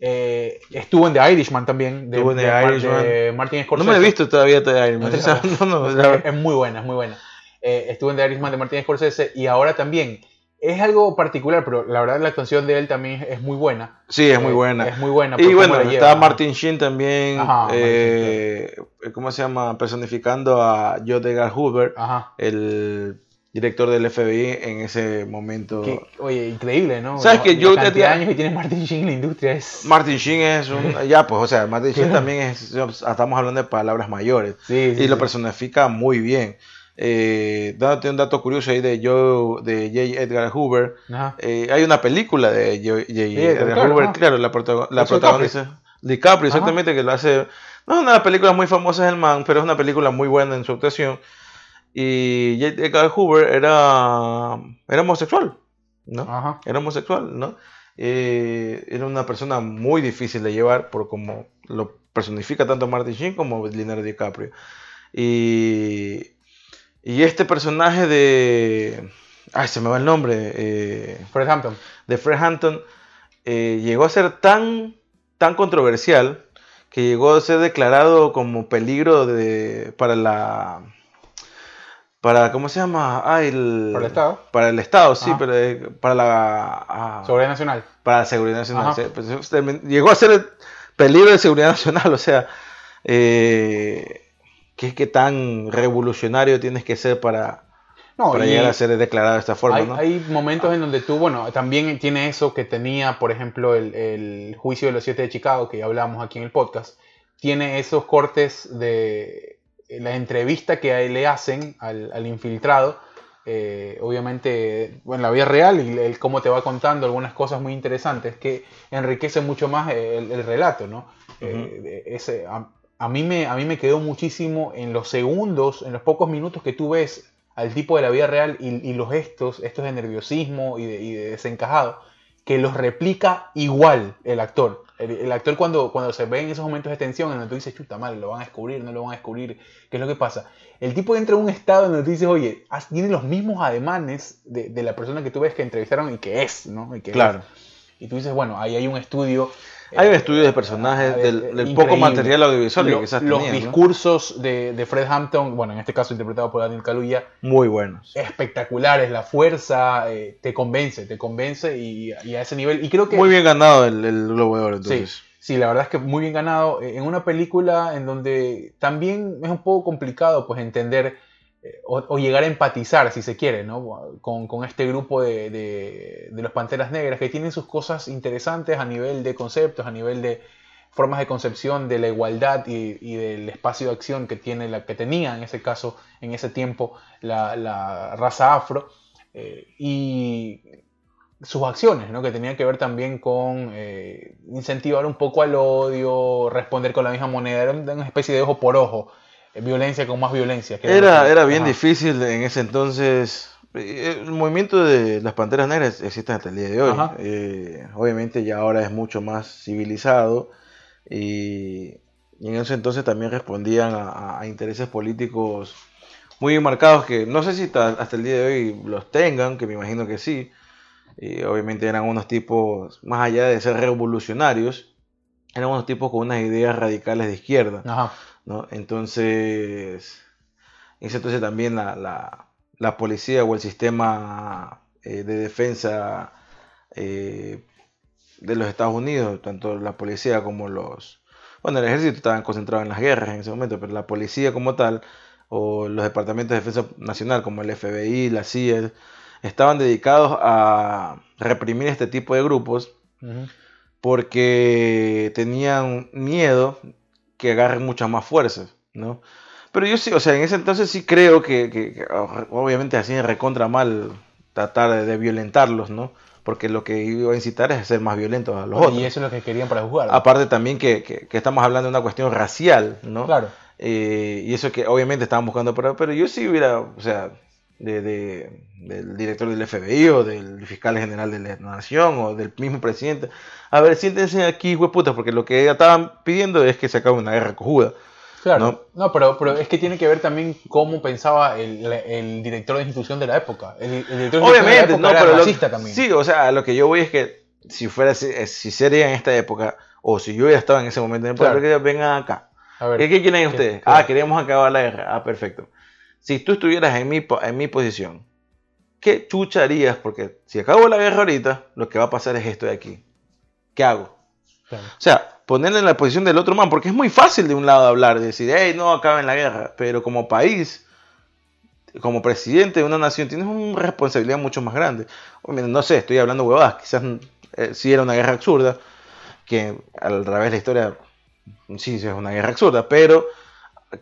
Eh, estuvo en The Irishman también, de, Estuvo en The de Irishman. de Martin No Scorsese. me he visto todavía The Irishman. No no, no, es, es muy buena, es muy buena. Eh, estuvo en The Irishman de Martin Scorsese y ahora también. Es algo particular, pero la verdad la actuación de él también es, muy buena. Sí, es muy Eh, buena. Es muy buena. Y bueno, estaba Martin Sheen también, Ajá, Martin eh, ¿cómo se llama? Personificando a J. Edgar Hoover, Ajá. el director del FBI en ese momento. Que, oye, increíble, ¿no? ¿Sabes La- que yo te- años que tiene Martin Sheen en la industria es... Martin Sheen es un... Ya, pues, o sea, Martin Sheen también es... Estamos hablando de palabras mayores. Sí, sí, y lo sí. personifica muy bien. Eh, dándote un dato curioso ahí de Joe, de J. Edgar Hoover. Eh, hay una película de J. J. Edgar claro, Hoover, ajá. claro, la, protago- la protagonista. DiCaprio, exactamente, que lo hace. No es una películas muy famosas del man, pero es una película muy buena en su actuación. Y J. Edgar Hoover era, era homosexual, ¿no? Ajá. Era homosexual, ¿no? Eh, era una persona muy difícil de llevar por como lo personifica tanto Martin Sheen como Leonardo DiCaprio. Y, y este personaje de... Ay, se me va el nombre. eh, Fred Hampton. de Fred Hampton eh, llegó a ser tan, tan controversial que llegó a ser declarado como peligro de, para la... Para, ¿cómo se llama? Ah, el, ¿Para el Estado? Para el Estado, sí, pero para la... ah, Seguridad Nacional. para la seguridad nacional. Pues, llegó a ser el peligro de seguridad nacional, o sea, eh, ¿qué, qué tan revolucionario tienes que ser para, No, para llegar a ser declarado de esta forma, hay, ¿no? hay momentos en donde tú, bueno, también tiene eso que tenía, por ejemplo, el, el juicio de los siete de Chicago, que ya hablamos aquí en el podcast. Tiene esos cortes de la entrevista que le hacen al, al infiltrado. eh, obviamente, bueno, en la vida real y el cómo te va contando algunas cosas muy interesantes que enriquecen mucho más el, el relato, ¿no? Eh, ese, a, a mí me, a mí me quedó muchísimo en los segundos, en los pocos minutos que tú ves al tipo de la vida real y, y los gestos, estos de nerviosismo y de, y de desencajado, que los replica igual el actor. El, el actor cuando, cuando se ve en esos momentos de tensión, en donde tú dices, chuta mal, lo van a descubrir, no lo van a descubrir, ¿qué es lo que pasa? El tipo entra en un estado en donde tú dices, oye, tiene los mismos ademanes de, de la persona que tú ves que entrevistaron y que es, ¿no? Y que Claro. es. y tú dices, bueno, ahí hay un estudio hay un estudio de personajes, del, poco material audiovisual que quizás Los discursos de, Fred Hampton, bueno, en este caso interpretado por Daniel Kaluuya. Muy buenos. Espectaculares, la fuerza eh, te convence, te convence y, a ese nivel. Y creo que... Muy bien ganado el, el Globo de Oro, entonces. Sí. Sí, la verdad es que muy bien ganado. En una película en donde también es un poco complicado pues entender o, llegar a empatizar, si se quiere, ¿no? con, este grupo de, los Panteras Negras, que tienen sus cosas interesantes a nivel de conceptos, a nivel de formas de concepción de la igualdad y, del espacio de acción que, tiene la, que tenía en ese caso, en ese tiempo, la, raza afro, eh, y sus acciones, ¿no? que tenían que ver también con eh, incentivar un poco al odio, responder con la misma moneda, era una especie de ojo por ojo violencia con más violencia. era, era bien difícil en ese entonces. Eh, el movimiento de las Panteras Negras existe hasta el día de hoy. Eh, obviamente ya ahora es mucho más civilizado y, en ese entonces también respondían a, intereses políticos muy marcados que no sé si hasta, el día de hoy los tengan, que me imagino que sí. Y obviamente eran unos tipos, más allá de ser revolucionarios, eran unos tipos con unas ideas radicales de izquierda. Ajá. Entonces, entonces también la, policía o el sistema eh, de defensa eh, de los Estados Unidos, tanto la policía como los... Bueno, el ejército estaban concentrados en las guerras en ese momento, pero la policía como tal, o los departamentos de defensa nacional como el FBI, la CIA, estaban dedicados a reprimir este tipo de grupos porque tenían miedo que agarren muchas más fuerzas, ¿no? Pero yo sí, o sea, en ese entonces sí creo que, obviamente así en recontra mal tratar de, violentarlos, ¿no? Porque lo que iba a incitar es a ser más violentos a los otros. Y eso es lo que querían para jugar. Aparte también que, estamos hablando de una cuestión racial, ¿no? Claro. Eh, y eso que obviamente estaban buscando, pero, pero yo sí hubiera, o sea, de, del director del FBI o del fiscal general de la nación o del mismo presidente. A ver, siéntense aquí, puta, porque lo que estaban pidiendo es que se acabe una guerra cojuda. Claro, no, pero, pero es que tiene que ver también cómo pensaba el, el director de institución de la época. El, director de Obviamente, no, pero racista también. Sí, o sea, lo que yo voy es que si fuera eh, si sería en esta época o si yo hubiera estado en ese momento en el claro. que vengan acá. ¿Qué, quieren ustedes? Ah, queremos acabar la guerra. Ah, perfecto si tú estuvieras en mi, en mi posición, ¿qué chucha harías? Porque si acabo la guerra ahorita, lo que va a pasar es esto de aquí. ¿Qué hago? O sea, ponerle en la posición del otro man, porque es muy fácil de un lado hablar, decir, hey, no acaben la guerra, pero como país, como presidente de una nación, tienes una responsabilidad mucho más grande. No sé, estoy hablando huevadas, quizás eh, si era una guerra absurda, que al revés de la historia, sí, es una guerra absurda, pero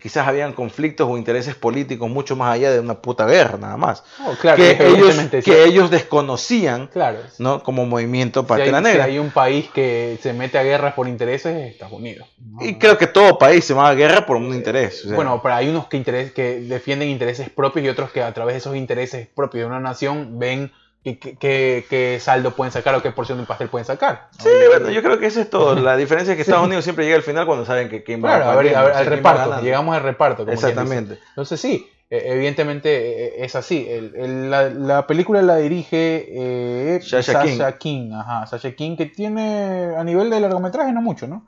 quizás habían conflictos o intereses políticos mucho más allá de una puta guerra, nada más. Oh, claro, que, ellos, que ellos desconocían claro. ¿no? como movimiento Patria Negra. Si hay un país que se mete a guerras por intereses, es Estados Unidos. Y creo que todo país se va a guerra por un interés. Bueno, pero hay unos que, interes, que defienden intereses propios y otros que a través de esos intereses propios de una nación ven qué, saldo pueden sacar o qué porción del pastel pueden sacar. Sí, bueno, yo creo que eso es todo. La diferencia es que Estados Unidos siempre llega al final cuando saben que quién va claro, a ver, al reparto. Llegamos al reparto. Exactamente. Entonces sí, e, evidentemente e, e, es así. la, película la dirige eh, Sasha, King. Ajá, Sasha King, que tiene a nivel de largometraje no mucho, ¿no?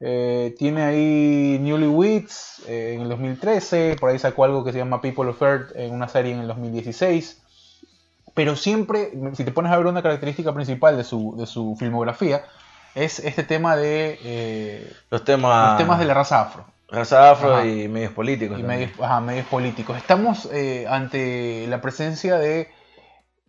Eh, tiene ahí Newlyweds eh, en el 2013, por ahí sacó algo que se llama People of Earth en una serie en el 2016 pero siempre, si te pones a ver una característica principal de su, de su filmografía, es este tema de eh, los, temas, los temas de la raza afro. Raza afro y medios políticos. Y medios, ajá, medios políticos. Estamos eh, ante la presencia de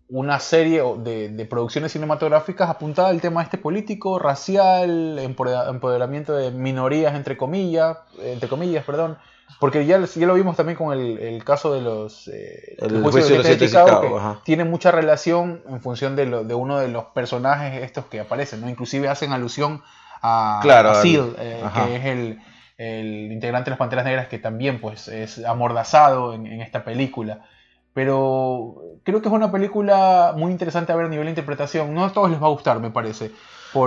una serie de, de, producciones cinematográficas apuntada al tema este político, racial, empoderamiento de minorías entre comillas, entre comillas, perdón, porque ya, ya lo vimos también con el, el caso de los eh, el, juicio, de, Chicago, que tiene mucha relación en función de, lo, de uno de los personajes estos que aparecen, ¿no? Inclusive hacen alusión a, claro, Seal, eh, que es el, el, integrante de las Panteras Negras que también pues es amordazado en, en esta película. pero creo que es una película muy interesante a ver a nivel de interpretación. No a todos les va a gustar, me parece.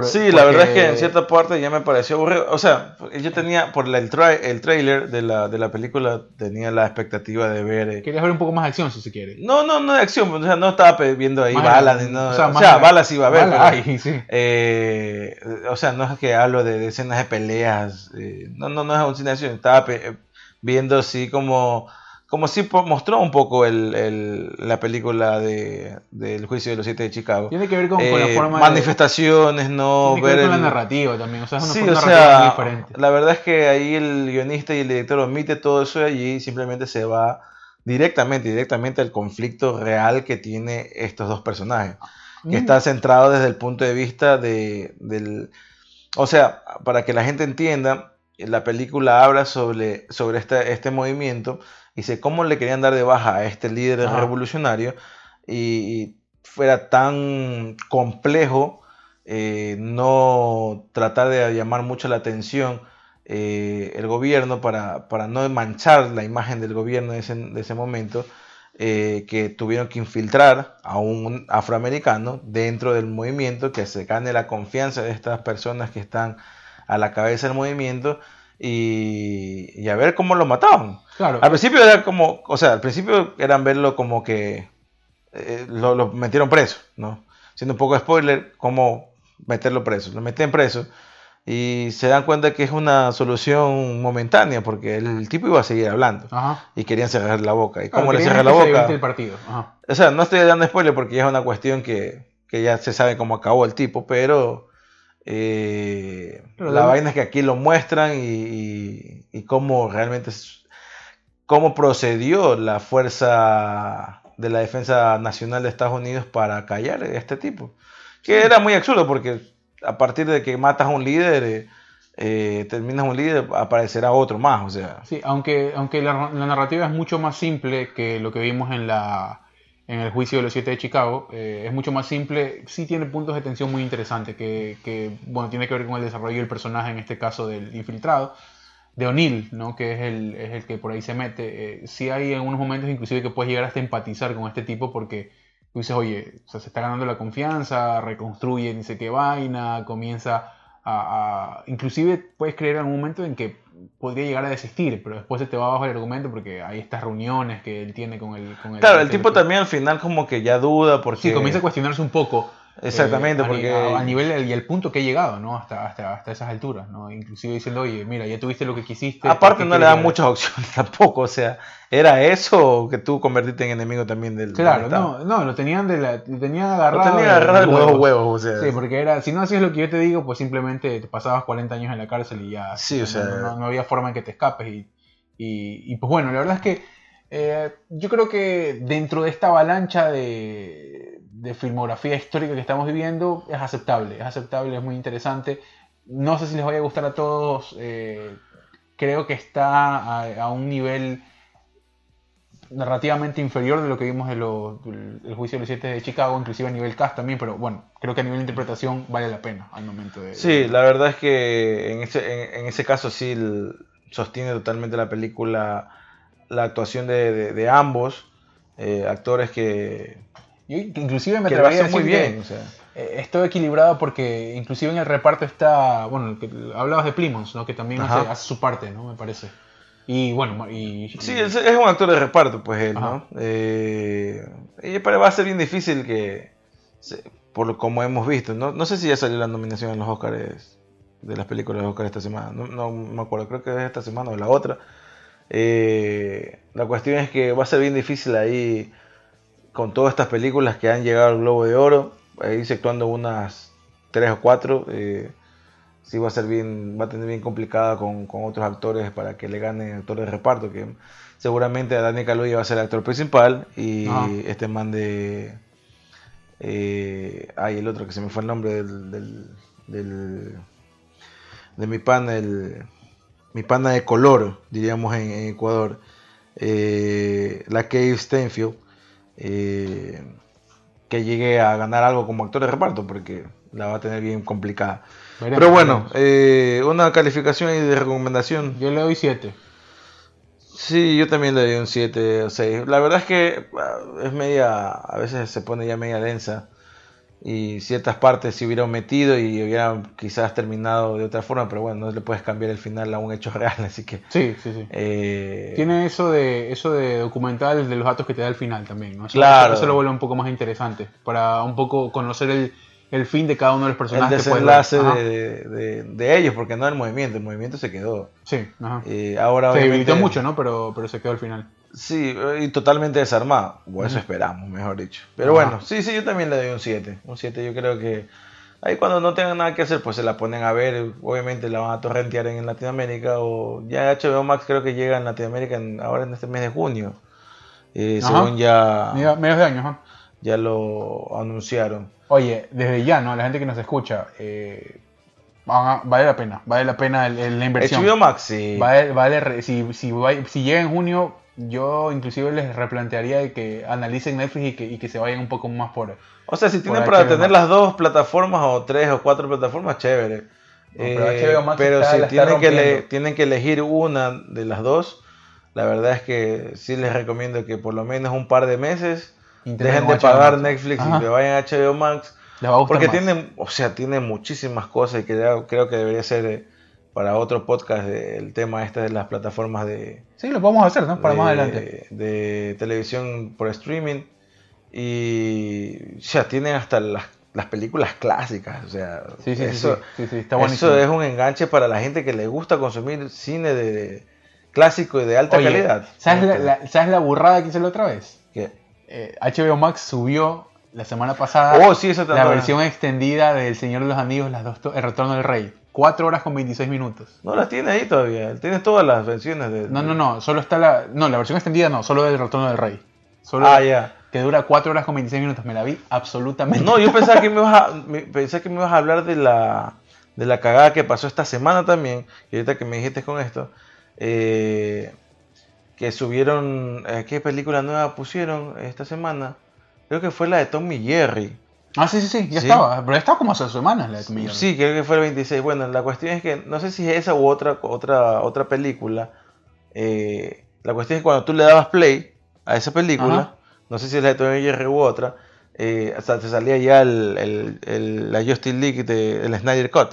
Sí, la verdad es que en cierta parte ya me pareció aburrido. O sea, yo tenía, por el, el trailer de la, de la película, tenía la expectativa de ver... Eh, Querías ver un poco más de acción, si se quiere. No, no, no de acción. O sea, no estaba viendo ahí balas. o sea, balas iba a ver. sí. Eh, o sea, no es que hablo de, escenas de peleas. Eh, no, no, no es una cine de acción. Estaba viendo así como como si mostró un poco el, la película de, del juicio de los siete de Chicago. Tiene que ver con, la eh, forma manifestaciones, no Tiene que ver, con la narrativa también, o sea, es una sí, o sea, diferente. La verdad es que ahí el guionista y el director omite todo eso de allí y simplemente se va directamente, directamente al conflicto real que tiene estos dos personajes, que mm. está centrado desde el punto de vista de, del... O sea, para que la gente entienda, la película habla sobre, sobre este, este movimiento Dice, ¿cómo le querían dar de baja a este líder revolucionario y, fuera tan complejo eh, no tratar de llamar mucho la atención eh, el gobierno para, no manchar la imagen del gobierno de ese, momento? Eh, que tuvieron que infiltrar a un afroamericano dentro del movimiento, que se gane la confianza de estas personas que están a la cabeza del movimiento y, a ver cómo lo mataban. Claro. Al principio era como, o sea, al principio eran verlo como que eh, lo, metieron preso, ¿no? Siendo un poco de spoiler, cómo meterlo preso. Lo meten preso y se dan cuenta que es una solución momentánea porque el, tipo iba a seguir hablando y querían cerrar la boca. ¿Y cómo le cerrar la boca? El partido. O sea, no estoy dando spoiler porque ya es una cuestión que, que ya se sabe cómo acabó el tipo, pero eh, la vaina es que aquí lo muestran y, y, cómo realmente cómo procedió la fuerza de la defensa nacional de Estados Unidos para callar a este tipo. Que era muy absurdo porque a partir de que matas a un líder, eh, eh, terminas un líder, aparecerá otro más. O sea. Sí, aunque, aunque la narrativa es mucho más simple que lo que vimos en la en el juicio de los siete de Chicago. Eh, es mucho más simple, sí tiene puntos de tensión muy interesantes, que, bueno, tiene que ver con el desarrollo del personaje, en este caso del infiltrado, de O'Neill, ¿no? que es el, es el, que por ahí se mete. Eh, sí hay en unos momentos inclusive que puedes llegar hasta empatizar con este tipo porque tú dices, oye, se está ganando la confianza, reconstruye, dice qué vaina, comienza a, a... Inclusive puedes creer en un momento en que podría llegar a desistir, pero después se te va abajo el argumento porque hay estas reuniones que él tiene con el... Con claro, el tipo también al final como que ya duda porque... Sí, comienza a cuestionarse un poco Exactamente, eh, porque... A, nivel y el punto que he llegado, ¿no? Hasta, hasta, hasta esas alturas, ¿no? Inclusive diciendo, oye, mira, ya tuviste lo que quisiste. Aparte no le dan muchas opciones tampoco, o sea, ¿era eso que tú convertiste en enemigo también del Claro, no, no, lo tenían, de la, lo tenían agarrado. Lo tenían agarrado de los huevos, o sea. Sí, porque era, si no hacías lo que yo te digo, pues simplemente te pasabas 40 años en la cárcel y ya... Sí, o sea... No, había forma en que te escapes y, y, y pues bueno, la verdad es que eh, yo creo que dentro de esta avalancha de de filmografía histórica que estamos viviendo es aceptable, es aceptable, es muy interesante. No sé si les vaya a gustar a todos, eh, creo que está a, un nivel narrativamente inferior de lo que vimos en el juicio de los siete de Chicago, inclusive a nivel cast también, pero bueno, creo que a nivel de interpretación vale la pena al momento de... Sí, la verdad es que en ese, en, ese caso sí sostiene totalmente la película la actuación de, ambos eh, actores que inclusive me atrevería a decir muy bien. Eh, estoy equilibrado porque inclusive en el reparto está, bueno, hablabas de Plymouth, ¿no? que también hace, su parte, ¿no? Me parece. Y bueno, y, Sí, es, un actor de reparto, pues él, ¿no? Eh, y va a ser bien difícil que, por lo como hemos visto, ¿no? No sé si ya salió la nominación en los Oscars de las películas de los Oscars esta semana, no, no me acuerdo, creo que es esta semana o la otra. Eh, la cuestión es que va a ser bien difícil ahí con todas estas películas que han llegado al Globo de Oro, ahí exceptuando unas tres o cuatro, eh, sí va a ser bien, va a tener bien complicada con, otros actores para que le gane actor de reparto, que seguramente a Daniel Kaluuya va a ser el actor principal y este man de... Eh, ay, el otro que se me fue el nombre del, del, de mi pana, el, mi pana de color, diríamos en, Ecuador, eh, la Cave Stenfield eh, que llegue a ganar algo como actor de reparto, porque la va a tener bien complicada. Pero bueno, eh, una calificación y de recomendación. Yo le doy 7. Sí, yo también le doy un 7 o 6. La verdad es que ah, es media, a veces se pone ya media densa y ciertas partes se hubieran metido y hubieran quizás terminado de otra forma, pero bueno, no le puedes cambiar el final a un hecho real, así que... Sí, sí, sí. eh, Tiene eso de eso de documental de los datos que te da al final también, ¿no? Eso, Claro. Eso lo vuelve un poco más interesante, para un poco conocer el, el fin de cada uno de los el personajes. puedes ver. desenlace de, de- de ellos, porque no el movimiento, el movimiento se quedó. Sí, ajá. Eh, ahora Se debilitó mucho, ¿no? Pero, pero se quedó al final. Sí, y totalmente desarmado. O eso esperamos, mejor dicho. Pero Ajá. bueno, sí, sí, yo también le doy un 7. Un 7 yo creo que ahí cuando no tengan nada que hacer, pues se la ponen a ver. Obviamente la van a torrentear en Latinoamérica. O ya HBO Max creo que llega en Latinoamérica en- ahora en este mes de junio. Eh, según ya, Medio- Medios de año, ajá. ya lo anunciaron. Oye, desde ya, ¿no? La gente que nos escucha, eh, vale la pena, vale la pena el- el- la inversión. HBO Max, sí. Vale, vale si, si, si llega en junio, yo inclusive les replantearía que analicen Netflix y que, y que se vayan un poco más por... O sea, si tienen para HBO tener Max. las dos plataformas o tres o cuatro plataformas, chévere. pero Eh, pero está- si tienen que, le- rompiendo. tienen que elegir una de las dos, la verdad es que sí les recomiendo que por lo menos un par de meses Intenten dejen de pagar Max. Netflix Ajá. y que vayan a HBO Max. Les va a gustar Porque más. tienen, o sea, tienen muchísimas cosas y creo, creo que debería ser eh, para otro podcast eh, el tema este de las plataformas de, Sí, lo podemos hacer, ¿no? Para de, más adelante. de televisión por streaming y o sea, tienen hasta las, las películas clásicas, o sea, Sí, sí, eso, sí, está eso es un enganche para la gente que le gusta consumir cine de clásico y de alta Oye, calidad. ¿sabes la, la- ¿Sabes la burrada que hice la otra vez? Que- Eh, HBO Max subió la semana pasada Oh, la versión extendida del Señor de los Anillos, las dos El Retorno del Rey. 4 horas con 26 minutos. No las tiene ahí todavía, tienes todas las versiones de... No, no, no, solo está la... No, la versión extendida no, solo del Retorno del Rey. Solo Ah, ya. que dura 4 horas con 26 minutos. Me la vi absolutamente. No, yo pensaba que me ibas a, me- pensé que me ibas a hablar de la, de la cagada que pasó esta semana también. Y ahorita que me dijiste con esto, eh, que subieron, eh, ¿qué película nueva pusieron esta semana? Creo que fue la de Tom y Jerry. Ah, sí, sí, sí, ya Sí. estaba. Pero ya estaba como hace semanas la de. Sí, creo que fue el 26. Bueno, la cuestión es que no sé si es esa u otra, otra, otra película. eh, la cuestión es que cuando tú le dabas play a esa película, Ajá. no sé si es la de Tom y Jerry u otra, eh, hasta te salía ya el, el- el- la Justice League del Snyder Cut.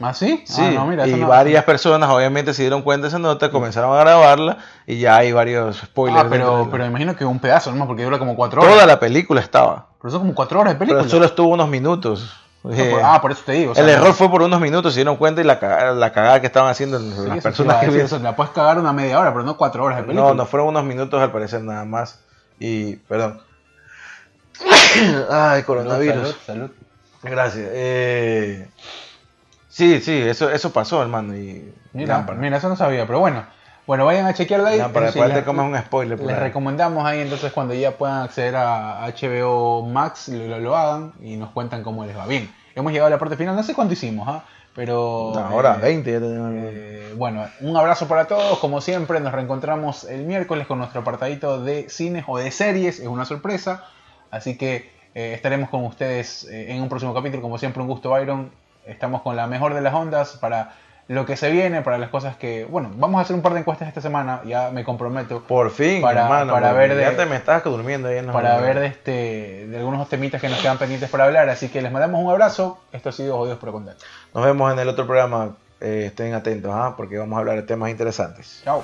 ¿Ah, sí? Sí, Ah, no, mira, y no- varias personas obviamente se dieron cuenta de esa nota, comenzaron a grabarla y ya hay varios spoilers. Ah, pero, de pero imagino que un pedazo nomás, porque dura como 4 horas. Toda la película estaba, Pero son como 4 horas de película. pero solo estuvo unos minutos. Ah, Eh, por- ah, por eso te digo. o sea, el error fue por unos minutos, se dieron cuenta y la cagada, la cagada que estaban haciendo Sí, las personas que decir, vieron. eso, la puedes cagar una media hora, pero no 4 horas de película. No, no fueron unos minutos al parecer nada más. Y, perdón. Ay, coronavirus. Salud, salud. Gracias. Eh, sí, sí, eso, eso pasó, hermano. Y Mira, mira, eso no sabía, pero bueno. Bueno, vayan a chequearla ahí. Eso sí, después te comes un spoiler. por Les ahí. recomendamos ahí entonces cuando ya puedan acceder a HBO Max, lo, lo- lo hagan y nos cuentan cómo les va. Bien, hemos llegado a la parte final, no sé cuánto hicimos, ¿ah? pero... Una hora, eh, 20 ya tenemos. eh, bueno, un abrazo para todos. Como siempre, nos reencontramos el miércoles con nuestro apartadito de cines o de series. Es una sorpresa. Así que eh, estaremos con ustedes eh, en un próximo capítulo. Como siempre, un gusto, Byron. Estamos con la mejor de las ondas para lo que se viene, para las cosas que. Bueno, vamos a hacer un par de encuestas esta semana. Ya me comprometo. Por fin, para- hermano. para ver de- Ya te me estabas durmiendo ahí en los Para ver de, este, de algunos temitas que nos quedan pendientes para hablar. Así que les mandamos un abrazo. Esto ha sido Jodidos pero Contentos. Nos vemos en el otro programa. eh, estén atentos, ¿ah? porque vamos a hablar de temas interesantes. Chao.